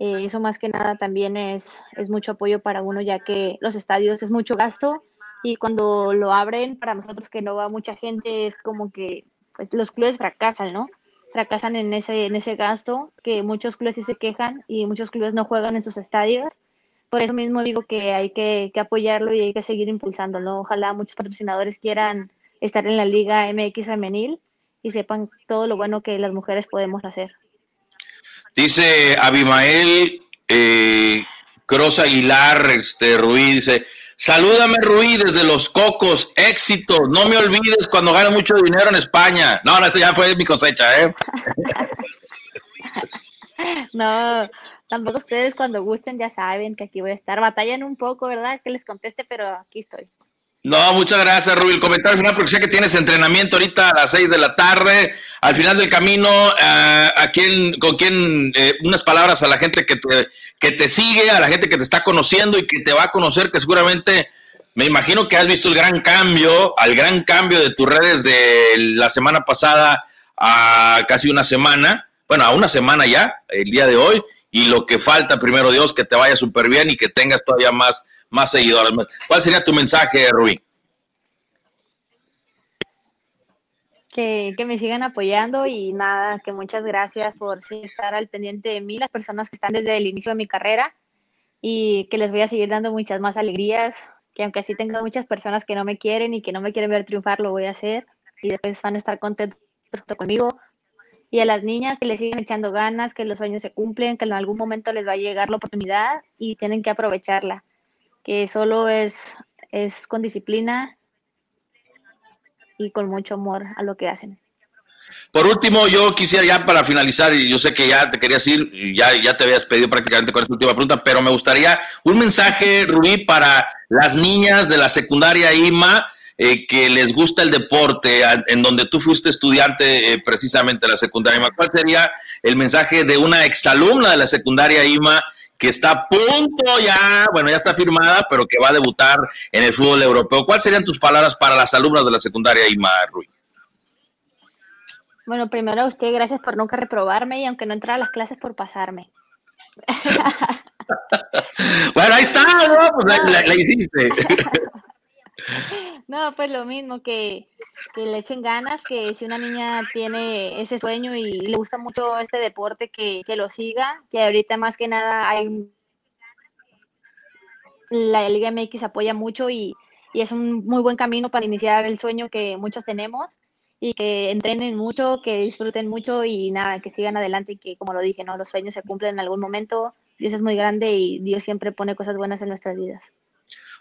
Eh, eso más que nada también es, es mucho apoyo para uno, ya que los estadios es mucho gasto y cuando lo abren, para nosotros que no va mucha gente, es como que pues los clubes fracasan, ¿no? Fracasan en ese, en ese gasto, que muchos clubes sí se quejan y muchos clubes no juegan en sus estadios. Por eso mismo digo que hay que, que apoyarlo y hay que seguir impulsándolo. Ojalá muchos patrocinadores quieran estar en la Liga MX femenil y sepan todo lo bueno que las mujeres podemos hacer. Dice Abimael eh, Cross Aguilar, este Ruiz, dice, Salúdame, Ruiz, desde Los Cocos. Éxito. No me olvides cuando gane mucho dinero en España. No, no, eso ya fue mi cosecha, ¿eh? no, tampoco ustedes cuando gusten ya saben que aquí voy a estar. Batallan un poco, ¿verdad? Que les conteste, pero aquí estoy. No, muchas gracias, Rubí. El comentario final, porque sé que tienes entrenamiento ahorita a las seis de la tarde. Al final del camino, uh, ¿a quién, con quién, eh, unas palabras a la gente que te, que te sigue, a la gente que te está conociendo y que te va a conocer, que seguramente me imagino que has visto el gran cambio, al gran cambio de tus redes de la semana pasada a casi una semana, bueno, a una semana ya, el día de hoy, y lo que falta, primero Dios, que te vaya súper bien y que tengas todavía más más seguidores. ¿Cuál sería tu mensaje, Rubí? Que, que, me sigan apoyando y nada, que muchas gracias por estar al pendiente de mí, las personas que están desde el inicio de mi carrera y que les voy a seguir dando muchas más alegrías, que aunque así tengo muchas personas que no me quieren y que no me quieren ver triunfar, lo voy a hacer y después van a estar contentos conmigo. Y a las niñas que le siguen echando ganas, que los sueños se cumplen, que en algún momento les va a llegar la oportunidad y tienen que aprovecharla que solo es, es con disciplina y con mucho amor a lo que hacen. Por último, yo quisiera ya para finalizar, y yo sé que ya te querías ir, ya, ya te habías pedido prácticamente con esta última pregunta, pero me gustaría un mensaje, Rubí, para las niñas de la secundaria IMA eh, que les gusta el deporte, en donde tú fuiste estudiante eh, precisamente de la secundaria IMA. ¿Cuál sería el mensaje de una exalumna de la secundaria IMA que está a punto ya, bueno, ya está firmada, pero que va a debutar en el fútbol europeo? ¿Cuáles serían tus palabras para las alumnas de la secundaria IMA, Rui? Bueno, primero a usted, gracias por nunca reprobarme y aunque no entrara a las clases por pasarme. bueno, ahí está, ¿no? Pues la, hiciste. no, pues lo mismo, que, le echen ganas, que si una niña tiene ese sueño y le gusta mucho este deporte, que, que lo siga, que ahorita más que nada hay la Liga MX apoya mucho y, y es un muy buen camino para iniciar el sueño que muchos tenemos y que entrenen mucho, que disfruten mucho y nada, que sigan adelante y que, como lo dije, ¿no? los sueños se cumplen en algún momento. Dios es muy grande y Dios siempre pone cosas buenas en nuestras vidas.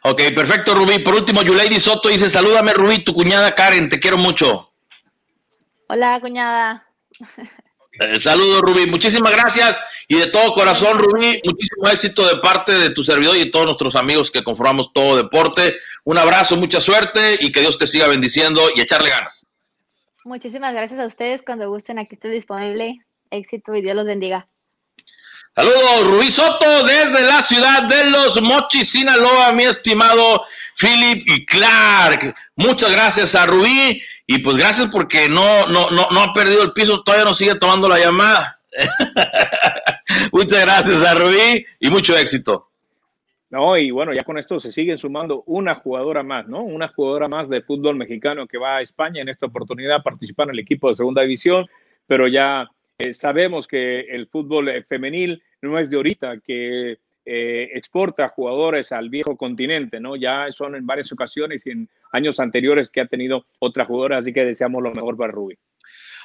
Ok, perfecto, Rubí. Por último, Yulady Soto dice, salúdame, Rubí, tu cuñada Karen, te quiero mucho. Hola, cuñada. Eh, saludos, Rubí. Muchísimas gracias y de todo corazón, Rubí, muchísimo éxito de parte de tu servidor y de todos nuestros amigos que conformamos todo deporte. Un abrazo, mucha suerte y que Dios te siga bendiciendo y echarle ganas. Muchísimas gracias a ustedes. Cuando gusten, aquí estoy disponible. Éxito y Dios los bendiga. Saludos, Rubí Soto, desde la ciudad de Los Mochis, Sinaloa, mi estimado Philip y Clark. Muchas gracias a Rubí y pues gracias porque no, no, no, no ha perdido el piso, todavía no sigue tomando la llamada. Muchas gracias a Rubí y mucho éxito. No, y bueno, ya con esto se siguen sumando una jugadora más, ¿no? Una jugadora más de fútbol mexicano que va a España en esta oportunidad a participar en el equipo de segunda división, pero ya eh, sabemos que el fútbol eh, femenil no es de ahorita, que eh, exporta jugadores al viejo continente, ¿no? Ya son en varias ocasiones y en años anteriores que ha tenido otra jugadora, así que deseamos lo mejor para Rubí.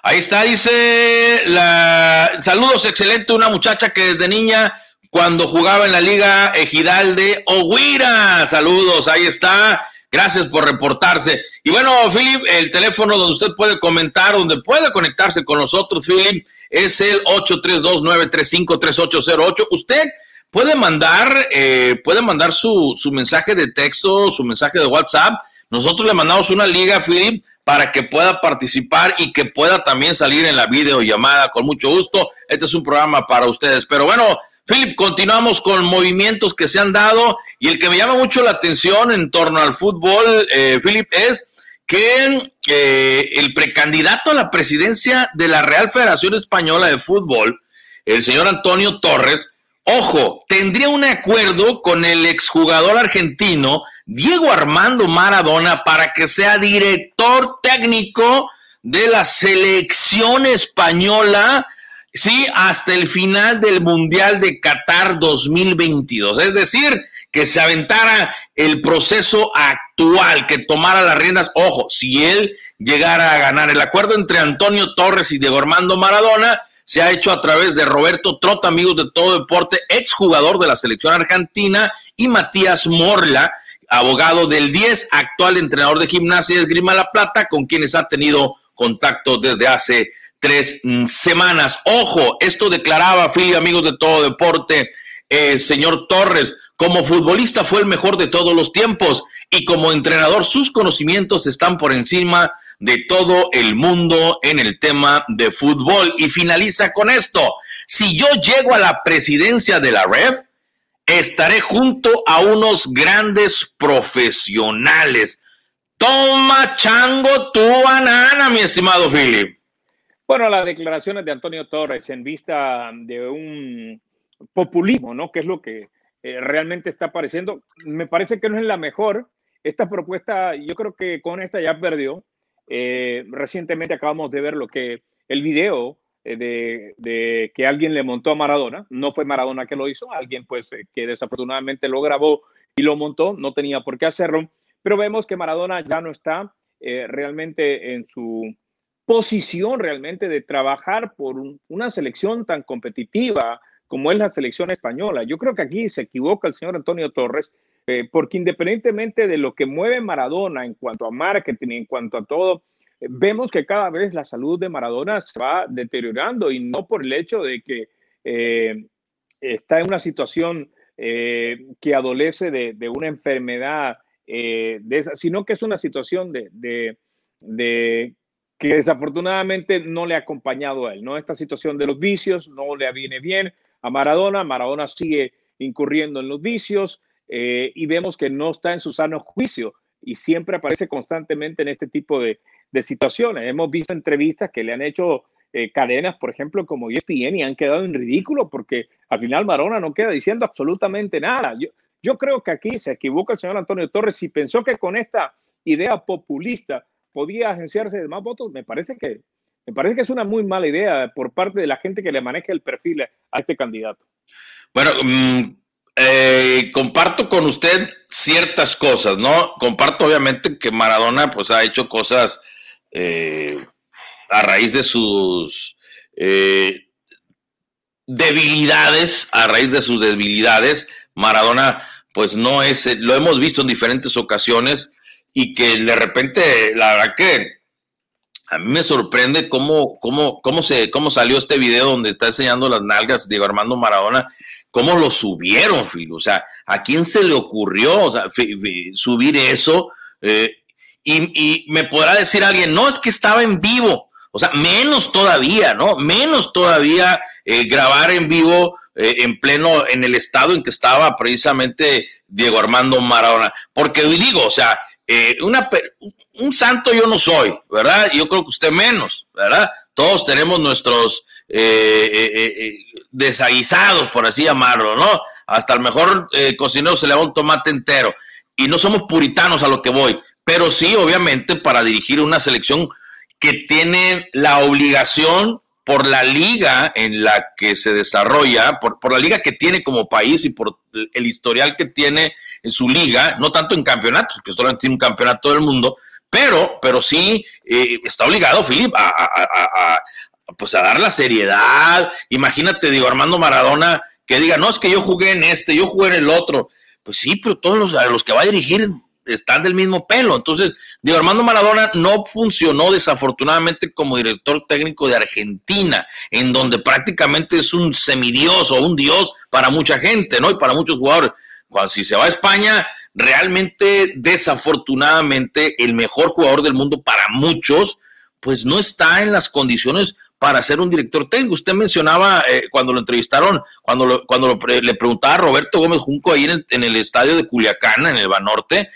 Ahí está, dice la saludos, excelente, una muchacha que desde niña cuando jugaba en la Liga Ejidal de Oguira. Saludos, ahí está. Gracias por reportarse. Y bueno, Philip, el teléfono donde usted puede comentar, donde puede conectarse con nosotros, Philip, es el 832-935-3808. Usted puede mandar, eh, puede mandar su, su mensaje de texto, su mensaje de WhatsApp. Nosotros le mandamos una liga, Philip, para que pueda participar y que pueda también salir en la videollamada con mucho gusto. Este es un programa para ustedes. Pero bueno, Philip, continuamos con movimientos que se han dado y el que me llama mucho la atención en torno al fútbol, eh, Philip, es que eh, el precandidato a la presidencia de la Real Federación Española de Fútbol, el señor Antonio Torres, ojo, tendría un acuerdo con el exjugador argentino Diego Armando Maradona para que sea director técnico de la selección española sí, hasta el final del Mundial de Qatar 2022. Es decir, que se aventara el proceso actual, que tomara las riendas. Ojo, si él llegara a ganar el acuerdo entre Antonio Torres y Diego Armando Maradona, se ha hecho a través de Roberto Trota, amigos de todo deporte, exjugador de la selección argentina, y Matías Morla, abogado del 10, actual entrenador de gimnasia de Esgrima La Plata, con quienes ha tenido contacto desde hace tres mm, semanas. Ojo, esto declaraba, Philly, amigos de todo deporte, eh, señor Torres, como futbolista fue el mejor de todos los tiempos y como entrenador sus conocimientos están por encima de todo el mundo en el tema de fútbol. Y finaliza con esto, si yo llego a la presidencia de la REF, estaré junto a unos grandes profesionales. Toma chango tu banana, mi estimado Philip. Bueno, las declaraciones de Antonio Torres en vista de un populismo, ¿no? Que es lo que eh, realmente está apareciendo. Me parece que no es la mejor. Esta propuesta, yo creo que con esta ya perdió. Eh, recientemente acabamos de ver lo que el video eh, de, de, que alguien le montó a Maradona. No fue Maradona que lo hizo, alguien pues que desafortunadamente lo grabó y lo montó. No tenía por qué hacerlo. Pero vemos que Maradona ya no está realmente en su posición realmente de trabajar por una selección tan competitiva como es la selección española. Yo creo que aquí se equivoca el señor Antonio Torres, eh, porque independientemente de lo que mueve Maradona en cuanto a marketing, en cuanto a todo, vemos que cada vez la salud de Maradona se va deteriorando y no por el hecho de que eh, está en una situación eh, que adolece de, una enfermedad, sino que es una situación de, que desafortunadamente no le ha acompañado a él, ¿no? Esta situación de los vicios no le viene bien a Maradona, Maradona sigue incurriendo en los vicios y vemos que no está en su sano juicio y siempre aparece constantemente en este tipo de, situaciones. Hemos visto entrevistas que le han hecho eh, cadenas, por ejemplo, como ESPN, y han quedado en ridículo porque al final Marona no queda diciendo absolutamente nada. Yo, yo creo que aquí se equivoca el señor Antonio Torres si pensó que con esta idea populista podía agenciarse de más votos. Me parece que me parece que es una muy mala idea por parte de la gente que le maneja el perfil a este candidato. Bueno, mm, eh, comparto con usted ciertas cosas, ¿no? Comparto obviamente que Maradona pues ha hecho cosas eh, a raíz de sus eh, debilidades, a raíz de sus debilidades, Maradona pues no es, lo hemos visto en diferentes ocasiones y que de repente, la verdad que a mí me sorprende cómo, cómo, cómo, se, cómo salió este video donde está enseñando las nalgas Diego Armando Maradona cómo lo subieron, Phil. O sea, ¿a quién se le ocurrió subir eso? Eh, y, me podrá decir alguien, no, es que estaba en vivo. O sea, menos todavía, ¿no? Menos todavía eh, grabar en vivo eh, en pleno, en el estado en que estaba precisamente Diego Armando Maradona. Porque digo, o sea, una, un santo yo no soy, ¿verdad? Yo creo que usted menos, ¿verdad? Todos tenemos nuestros desaguisados, por así llamarlo, ¿no? Hasta el mejor eh, cocinero se le va un tomate entero. Y no somos puritanos a lo que voy, pero sí, obviamente, para dirigir una selección que tiene la obligación por la liga en la que se desarrolla, por, por la liga que tiene como país y por el historial que tiene en su liga, no tanto en campeonatos, que solamente tiene un campeonato del mundo, pero, pero sí eh, está obligado, Philip, a, pues a dar la seriedad. Imagínate, digo, Armando Maradona que diga, no, es que yo jugué en este, yo jugué en el otro. Pues sí, pero todos los, los que va a dirigir están del mismo pelo. Entonces, digo, Armando Maradona no funcionó desafortunadamente como director técnico de Argentina, en donde prácticamente es un semidios o un dios para mucha gente, ¿no? Y para muchos jugadores. Cuando si se va a España, realmente desafortunadamente el mejor jugador del mundo para muchos, pues no está en las condiciones para ser un director técnico. Usted mencionaba eh, cuando lo entrevistaron, cuando, cuando le preguntaba a Roberto Gómez Junco ahí en el, estadio de Culiacán, en el Banorte,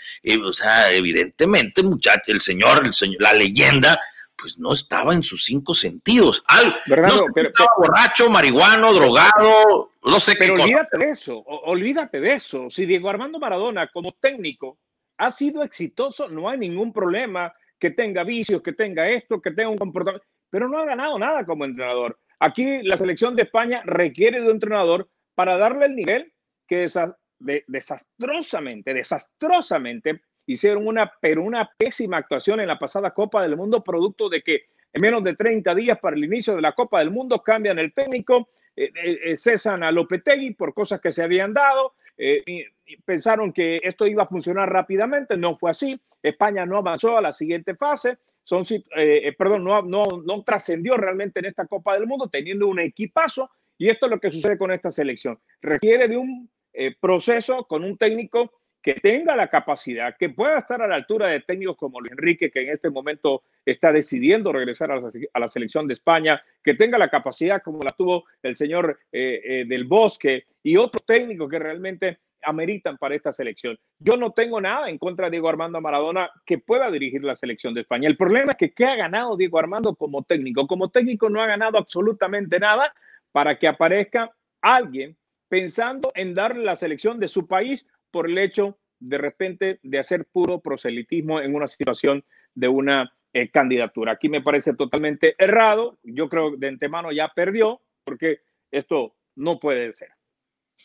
o sea, evidentemente, muchacho, el señor, el señor, la leyenda, pues no estaba en sus cinco sentidos. Al, no estaba borracho, marihuano, drogado, no sé pero olvídate de eso, olvídate de eso. Si Diego Armando Maradona como técnico ha sido exitoso, no hay ningún problema que tenga vicios, que tenga esto, que tenga un comportamiento pero no ha ganado nada como entrenador. Aquí la selección de España requiere de un entrenador para darle el nivel que desastrosamente, desastrosamente hicieron una, pero una pésima actuación en la pasada Copa del Mundo, producto de que en menos de 30 días para el inicio de la Copa del Mundo cambian el técnico, eh, eh, eh, cesan a Lopetegui por cosas que se habían dado, pensaron que esto iba a funcionar rápidamente, no fue así, España no avanzó a la siguiente fase, son, eh, eh, perdón, no, no, no trascendió realmente en esta Copa del Mundo teniendo un equipazo y esto es lo que sucede con esta selección. Requiere de un eh, proceso con un técnico que tenga la capacidad, que pueda estar a la altura de técnicos como Luis Enrique, que en este momento está decidiendo regresar a la, selección de España, que tenga la capacidad como la tuvo el señor del Bosque y otros técnicos que realmente ameritan para esta selección. Yo no tengo nada en contra de Diego Armando Maradona que pueda dirigir la selección de España. El problema es que ¿qué ha ganado Diego Armando como técnico? Como técnico no ha ganado absolutamente nada para que aparezca alguien pensando en darle la selección de su país por el hecho de repente de hacer puro proselitismo en una situación de una eh, candidatura. Aquí me parece totalmente errado. Yo creo que de antemano ya perdió porque esto no puede ser.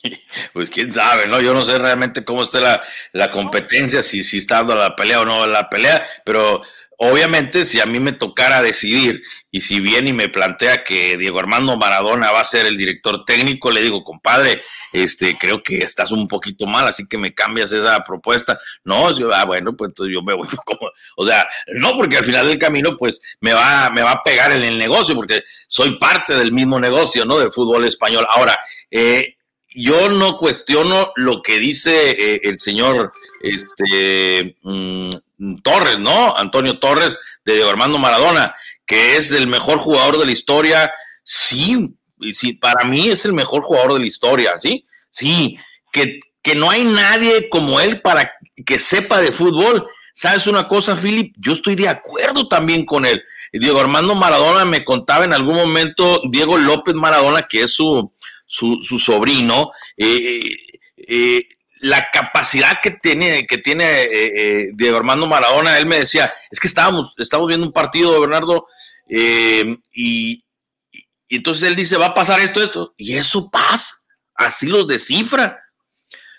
Pues quién sabe, ¿no? Yo no sé realmente cómo está la, la competencia, si, si está dando la pelea o no la pelea, pero obviamente si a mí me tocara decidir y si viene y me plantea que Diego Armando Maradona va a ser el director técnico, le digo, compadre, este, creo que estás un poquito mal, así que me cambias esa propuesta. No, yo, ah, bueno, pues entonces yo me voy como, o sea, no porque al final del camino, pues me va, me va a pegar en el negocio, porque soy parte del mismo negocio, ¿no? Del fútbol español. Ahora, eh, yo no cuestiono lo que dice eh, el señor este, mm, Torres, ¿no? Antonio Torres de Diego Armando Maradona, que es el mejor jugador de la historia. Sí, sí, para mí es el mejor jugador de la historia, ¿sí? Sí, que, que no hay nadie como él para que sepa de fútbol. ¿Sabes una cosa, Philip? Yo estoy de acuerdo también con él. Diego Armando Maradona me contaba en algún momento, Diego López Maradona, que es su, su, sobrino, eh, eh, la capacidad que tiene, que tiene eh, Diego Armando Maradona, él me decía, es que estábamos, estábamos viendo un partido, Bernardo, y, entonces él dice, va a pasar esto, esto, y eso pasa, así los descifra.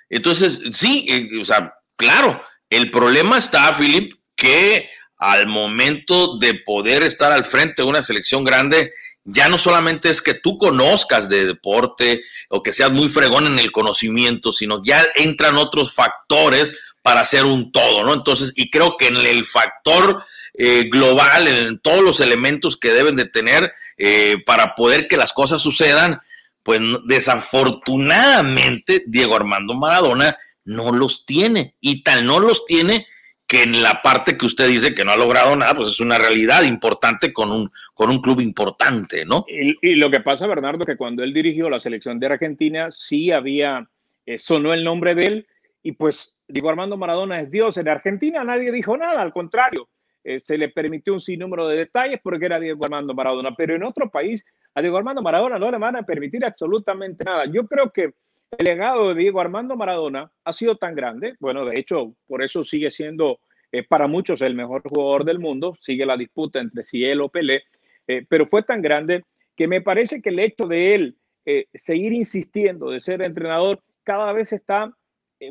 Entonces, sí, o sea, claro, el problema está, Philip, que al momento de poder estar al frente de una selección grande, ya no solamente es que tú conozcas de deporte o que seas muy fregón en el conocimiento, sino ya entran otros factores para hacer un todo, ¿no? Entonces, y creo que en el factor eh, global, en todos los elementos que deben de tener eh, para poder que las cosas sucedan, pues desafortunadamente Diego Armando Maradona no los tiene y tal no los tiene que en la parte que usted dice que no ha logrado nada, pues es una realidad importante con un, con un club importante, ¿no? Y, lo que pasa, Bernardo, que cuando él dirigió la selección de Argentina, sí había, eh, sonó el nombre de él, y pues digo, Armando Maradona es Dios. En Argentina nadie dijo nada, al contrario, eh, se le permitió un sinnúmero de detalles porque era Diego Armando Maradona, pero en otro país a Diego Armando Maradona no le van a permitir absolutamente nada. Yo creo que el legado de Diego Armando Maradona ha sido tan grande, bueno, de hecho, por eso sigue siendo eh, para muchos el mejor jugador del mundo, sigue la disputa entre si él o Pelé, eh, pero fue tan grande que me parece que el hecho de él eh, seguir insistiendo de ser entrenador cada vez está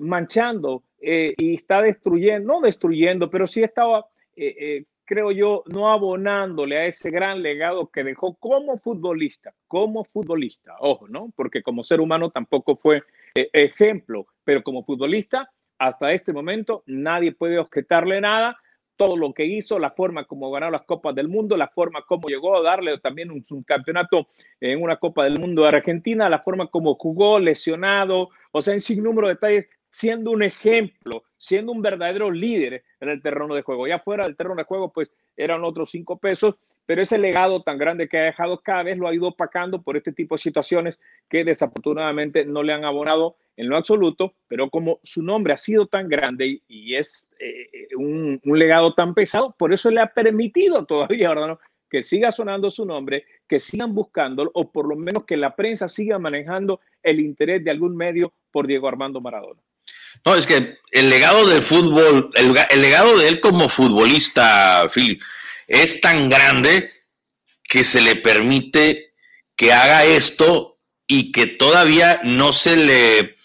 manchando y está destruyendo, no destruyendo, pero sí estaba, creo yo, no abonándole a ese gran legado que dejó como futbolista, como futbolista, ojo, ¿no? Porque como ser humano tampoco fue ejemplo, pero como futbolista hasta este momento nadie puede objetarle nada. Todo lo que hizo, la forma como ganó las Copas del Mundo, la forma como llegó a darle también un, campeonato en una Copa del Mundo de Argentina, la forma como jugó lesionado, o sea, en sin número de detalles, siendo un ejemplo, siendo un verdadero líder en el terreno de juego. Ya fuera del terreno de juego, pues eran otros cinco pesos, pero ese legado tan grande que ha dejado cada vez lo ha ido opacando por este tipo de situaciones que desafortunadamente no le han abonado en lo absoluto, pero como su nombre ha sido tan grande y, es eh, un, legado tan pesado, por eso le ha permitido todavía, ¿verdad? que siga sonando su nombre, que sigan buscándolo o por lo menos que la prensa siga manejando el interés de algún medio por Diego Armando Maradona. No, es que el legado del fútbol, el, legado de él como futbolista, Phil, es tan grande que se le permite que haga esto y que todavía no se le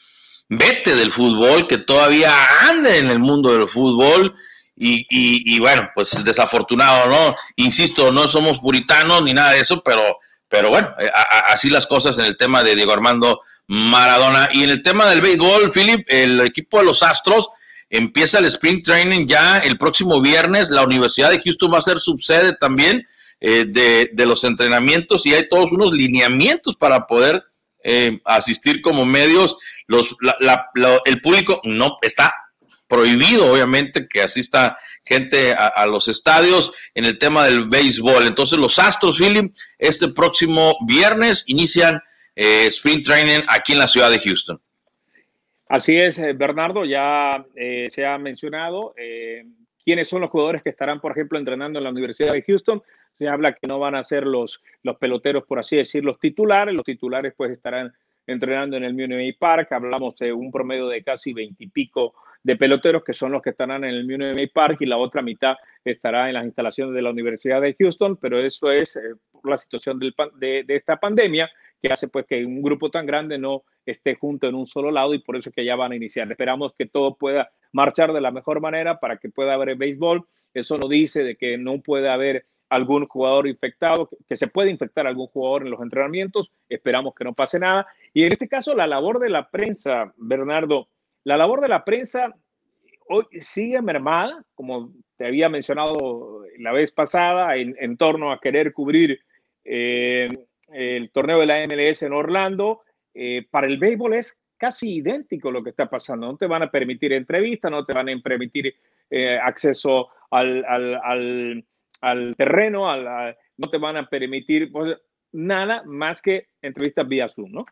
vete del fútbol, que todavía ande en el mundo del fútbol. Y, bueno, pues desafortunado, ¿no? Insisto, no somos puritanos ni nada de eso, pero, pero bueno, eh, así las cosas en el tema de Diego Armando Maradona. Y en el tema del béisbol, Philip, el equipo de los Astros Empieza el sprint training ya el próximo viernes. La Universidad de Houston va a ser subsede también eh, de, los entrenamientos y hay todos unos lineamientos para poder eh, asistir como medios. Los, el público no está prohibido, obviamente, que asista gente a, los estadios en el tema del béisbol. Entonces, los Astros, Philip, este próximo viernes inician eh, sprint training aquí en la ciudad de Houston. Así es, eh, Bernardo, ya eh, se ha mencionado eh, quiénes son los jugadores que estarán, por ejemplo, entrenando en la Universidad de Houston. Se habla que no van a ser los, los peloteros, por así decir, los titulares. Los titulares pues estarán entrenando en el Munity Park. Hablamos de un promedio de casi veintipico de peloteros que son los que estarán en el Munity Park y la otra mitad estará en las instalaciones de la Universidad de Houston, pero eso es la situación de, de, esta pandemia, que hace pues que un grupo tan grande no esté junto en un solo lado y por eso que ya van a iniciar. Esperamos que todo pueda marchar de la mejor manera para que pueda haber béisbol. Eso no dice de que no puede haber algún jugador infectado, que se puede infectar algún jugador en los entrenamientos. Esperamos que no pase nada. Y en este caso, la labor de la prensa, Bernardo, la labor de la prensa hoy sigue mermada, como te había mencionado la vez pasada, en, torno a querer cubrir eh, el torneo de la MLS en Orlando. Eh, para el béisbol es casi idéntico lo que está pasando. No te van a permitir entrevistas, no te van a permitir eh, acceso al, al, terreno, no te van a permitir pues, nada más que entrevistas vía Zoom, ¿no?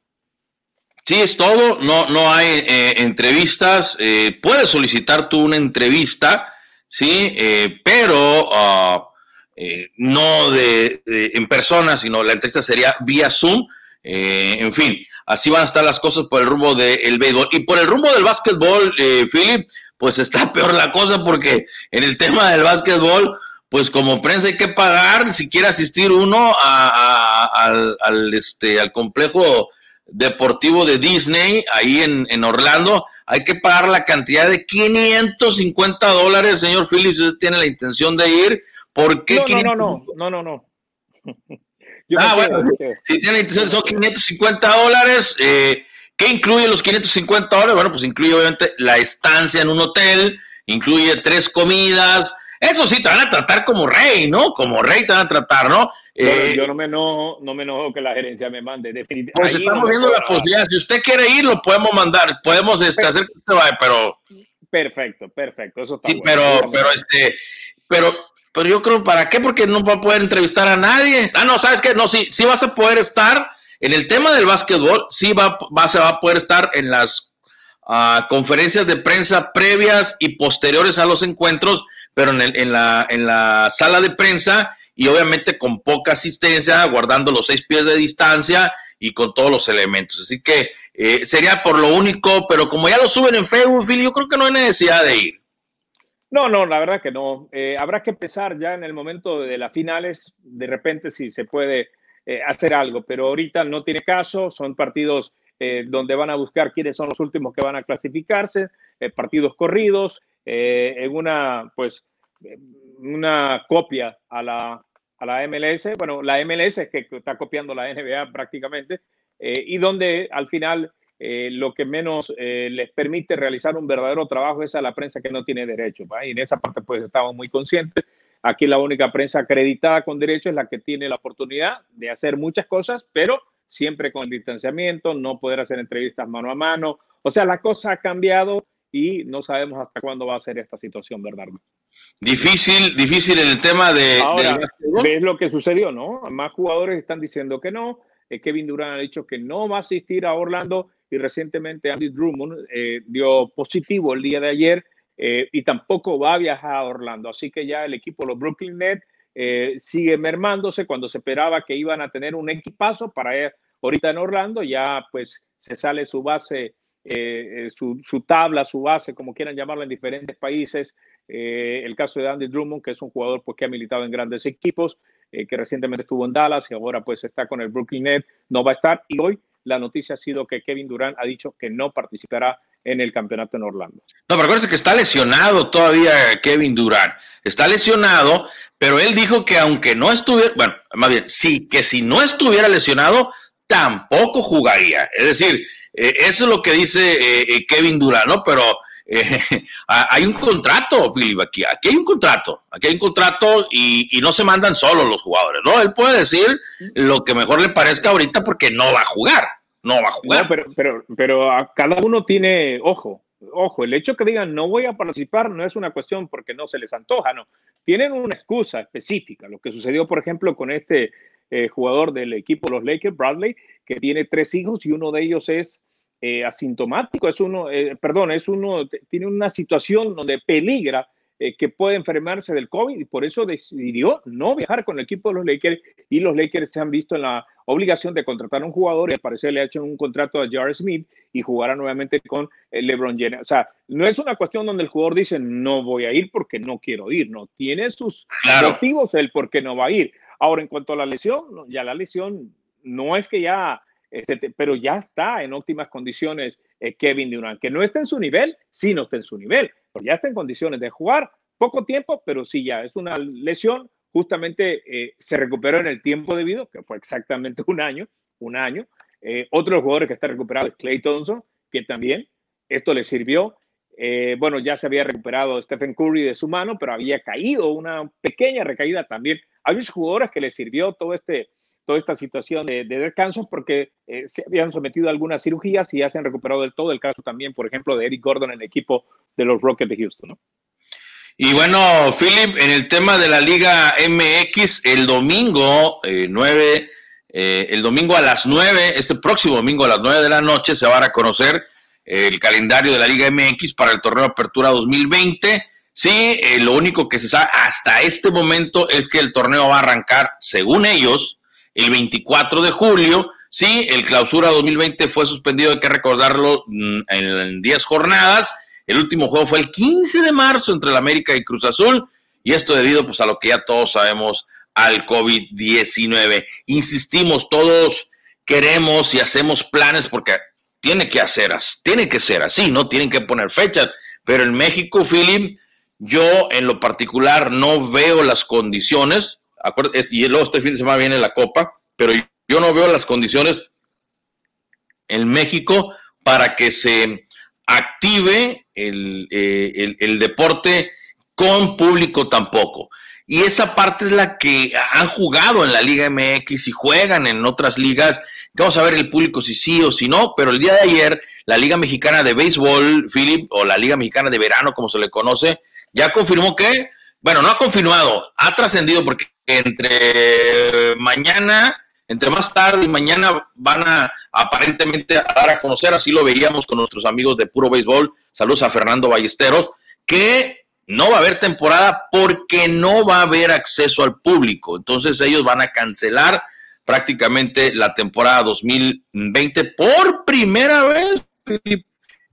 Sí, es todo. No, no hay eh, entrevistas. Eh, puedes solicitar tú una entrevista, sí, pero ah, no de, en persona, sino la entrevista sería vía Zoom. en fin, así van a estar las cosas por el rumbo del béisbol. Y por el rumbo del básquetbol, Philip, pues está peor la cosa porque en el tema del básquetbol, pues como prensa hay que pagar si quiere asistir uno al, al, este, al complejo deportivo de Disney, ahí en, Orlando, hay que pagar la cantidad de 550 dólares, señor Phillips, usted tiene la intención de ir, ¿por qué? No, no, no, no, no, no, ah, bueno, si tiene son 550 dólares, eh, ¿qué incluye los 550 dólares? Bueno, pues incluye obviamente la estancia en un hotel, incluye tres comidas, eso sí, te van a tratar como rey, ¿no? Como rey te van a tratar, ¿no? Eh, yo no me enojo, no me enojo que la gerencia me mande. Definitivamente. Pues estamos viendo la posibilidad. Si usted quiere ir, lo podemos mandar. Podemos este, hacer que usted vaya, pero. Perfecto, perfecto. Eso está sí, pero, pero este, pero, pero yo creo, ¿para qué? Porque no va a poder entrevistar a nadie. Ah, no, ¿sabes qué? No, sí, sí vas a poder estar en el tema del básquetbol, sí va, va, se va a poder estar en las uh, conferencias de prensa previas y posteriores a los encuentros pero en, el, la, en la sala de prensa y obviamente con poca asistencia, guardando los seis pies de distancia y con todos los elementos. Así que eh, sería por lo único, pero como ya lo suben en Facebook, Phil, yo creo que no hay necesidad de ir. No, no, la verdad que no. Eh, habrá que empezar ya en el momento de las finales, de repente si se puede eh, hacer algo, pero ahorita no tiene caso, son partidos donde van a buscar quiénes son los últimos que van a clasificarse, partidos corridos, eh, en una, pues, una copia a la, a la MLS, bueno, la MLS es que está copiando la NBA prácticamente, eh, y donde al final eh, lo que menos les permite realizar un verdadero trabajo es a la prensa que no tiene derecho, y en esa parte pues estamos muy conscientes. Aquí la única prensa acreditada con derecho es la que tiene la oportunidad de hacer muchas cosas, pero siempre con el distanciamiento, no poder hacer entrevistas mano a mano. O sea, la cosa ha cambiado y no sabemos hasta cuándo va a ser esta situación, ¿verdad? Difícil, difícil en el tema de... Ahora, ves lo que sucedió, ¿no? Más jugadores están diciendo que no. Eh, Kevin Durant ha dicho que no va a asistir a Orlando y recientemente Andy Drummond eh, dio positivo el día de ayer eh, y tampoco va a viajar a Orlando. Así que ya el equipo, los Brooklyn Nets, sigue mermándose cuando se esperaba que iban a tener un equipazo para ahorita en Orlando. Ya pues se sale su base eh, eh, su, tabla, su base, como quieran llamarla en diferentes países. Eh, el caso de Andy Drummond, que es un jugador pues, que ha militado en grandes equipos, que recientemente estuvo en Dallas y ahora pues está con el Brooklyn Nets, no va a estar. Y hoy la noticia ha sido que Kevin Durant ha dicho que no participará en el campeonato en Orlando. No, pero acuérdense que está lesionado todavía Kevin Durant. Está lesionado, pero él dijo que aunque no estuviera, bueno, más bien, sí, que si no estuviera lesionado, tampoco jugaría. Es decir, eh, eso es lo que dice eh, eh, Kevin Durant, ¿no? Pero hay un contrato, Philip, aquí, aquí hay un contrato, aquí hay un contrato y, no se mandan solo los jugadores, ¿no? Él puede decir lo que mejor le parezca ahorita porque no va a jugar, no va a jugar. pero, pero, pero a cada uno tiene, ojo, ojo, el hecho que digan no voy a participar no es una cuestión porque no se les antoja, no. Tienen una excusa específica. Lo que sucedió, por ejemplo, con este jugador del equipo los Lakers, Bradley, que tiene tres hijos y uno de ellos es eh, asintomático, es uno, eh, perdón, es uno, tiene una situación donde peligra eh, que puede enfermarse del COVID y por eso decidió no viajar con el equipo de los Lakers y los Lakers se han visto en la obligación de contratar a un jugador y al parecer le ha hecho un contrato a Jar Smith y jugará nuevamente con LeBron James. O sea, no es una cuestión donde el jugador dice no voy a ir porque no quiero ir, no, tiene sus motivos el por qué no va a ir. Ahora, en cuanto a la lesión, ya la lesión no es que ya, pero ya está en óptimas condiciones eh, Kevin Durant, que no está en su nivel, sí no está en su nivel, pero ya está en condiciones de jugar poco tiempo, pero sí ya es una lesión, justamente eh, se recuperó en el tiempo debido, que fue exactamente un año, un año. Eh, otro jugador que está recuperado es Clay Thompson, que también esto le sirvió. Eh, bueno, ya se había recuperado Stephen Curry de su mano, pero había caído una pequeña recaída también. Hay muchos jugadores que le sirvió todo este, toda esta situación de, descanso porque eh, se habían sometido a algunas cirugías y ya se han recuperado del todo. El caso también, por ejemplo, de Eric Gordon en el equipo de los Rockets de Houston. ¿no? Y bueno, Philip, en el tema de la Liga MX, el domingo 9, eh, el domingo a las 9, este próximo domingo a las 9 de la noche, se va a conocer el calendario de la Liga MX para el torneo Apertura 2020. Sí, eh, lo único que se sabe hasta este momento es que el torneo va a arrancar, según ellos, el 24 de julio. Sí, el clausura 2020 fue suspendido, hay que recordarlo, mm, en 10 jornadas. El último juego fue el 15 de marzo entre el América y Cruz Azul. Y esto debido pues, a lo que ya todos sabemos al COVID-19. Insistimos, todos queremos y hacemos planes porque tiene que hacer, tiene que ser así, ¿no? Tienen que poner fechas. Pero en México, Philip, yo en lo particular no veo las condiciones, y luego este fin de semana viene la Copa, pero yo no veo las condiciones en México para que se active el, eh, el deporte con público tampoco. Y esa parte es la que han jugado en la Liga MX y juegan en otras ligas Vamos a ver el público si sí o si no, pero el día de ayer la Liga Mexicana de Béisbol, Philip, o la Liga Mexicana de Verano, como se le conoce, ya confirmó que, bueno, no ha confirmado, ha trascendido porque entre mañana, entre más tarde y mañana van a aparentemente a dar a conocer, así lo veíamos con nuestros amigos de Puro Béisbol, saludos a Fernando Ballesteros, que no va a haber temporada porque no va a haber acceso al público. Entonces ellos van a cancelar prácticamente la temporada 2020 por primera vez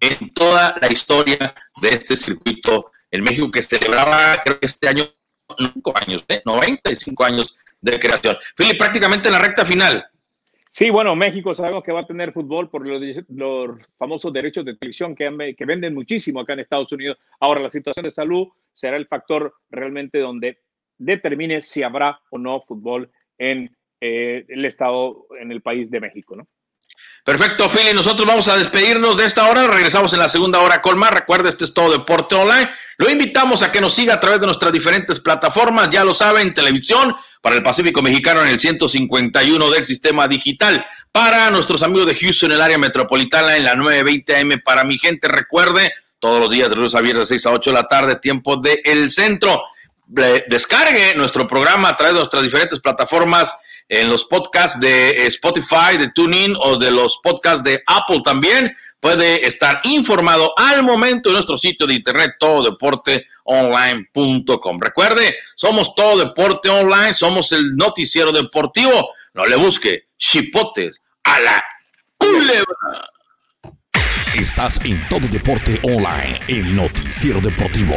en toda la historia de este circuito en México que celebraba, creo que este año, 5 años, ¿eh? 95 años de creación. Fili, prácticamente en la recta final. Sí, bueno, México sabemos que va a tener fútbol por los, los famosos derechos de televisión que, que venden muchísimo acá en Estados Unidos. Ahora, la situación de salud será el factor realmente donde determine si habrá o no fútbol en eh, el Estado en el país de México, ¿no? Perfecto, Philly. Nosotros vamos a despedirnos de esta hora. Regresamos en la segunda hora con más. Recuerda, este es todo Deporte Online. Lo invitamos a que nos siga a través de nuestras diferentes plataformas. Ya lo saben, televisión para el Pacífico Mexicano en el 151 del sistema digital. Para nuestros amigos de Houston, el área metropolitana, en la 920 AM. Para mi gente, recuerde, todos los días de lunes a viernes, 6 a 8 de la tarde, tiempo de El Centro. Descargue nuestro programa a través de nuestras diferentes plataformas en los podcasts de Spotify, de TuneIn o de los podcasts de Apple también. Puede estar informado al momento en nuestro sitio de internet tododeporteonline.com. Recuerde, somos Todo Deporte Online, somos el noticiero deportivo. No le busque chipotes a la culebra. Estás en Todo Deporte Online, el noticiero deportivo.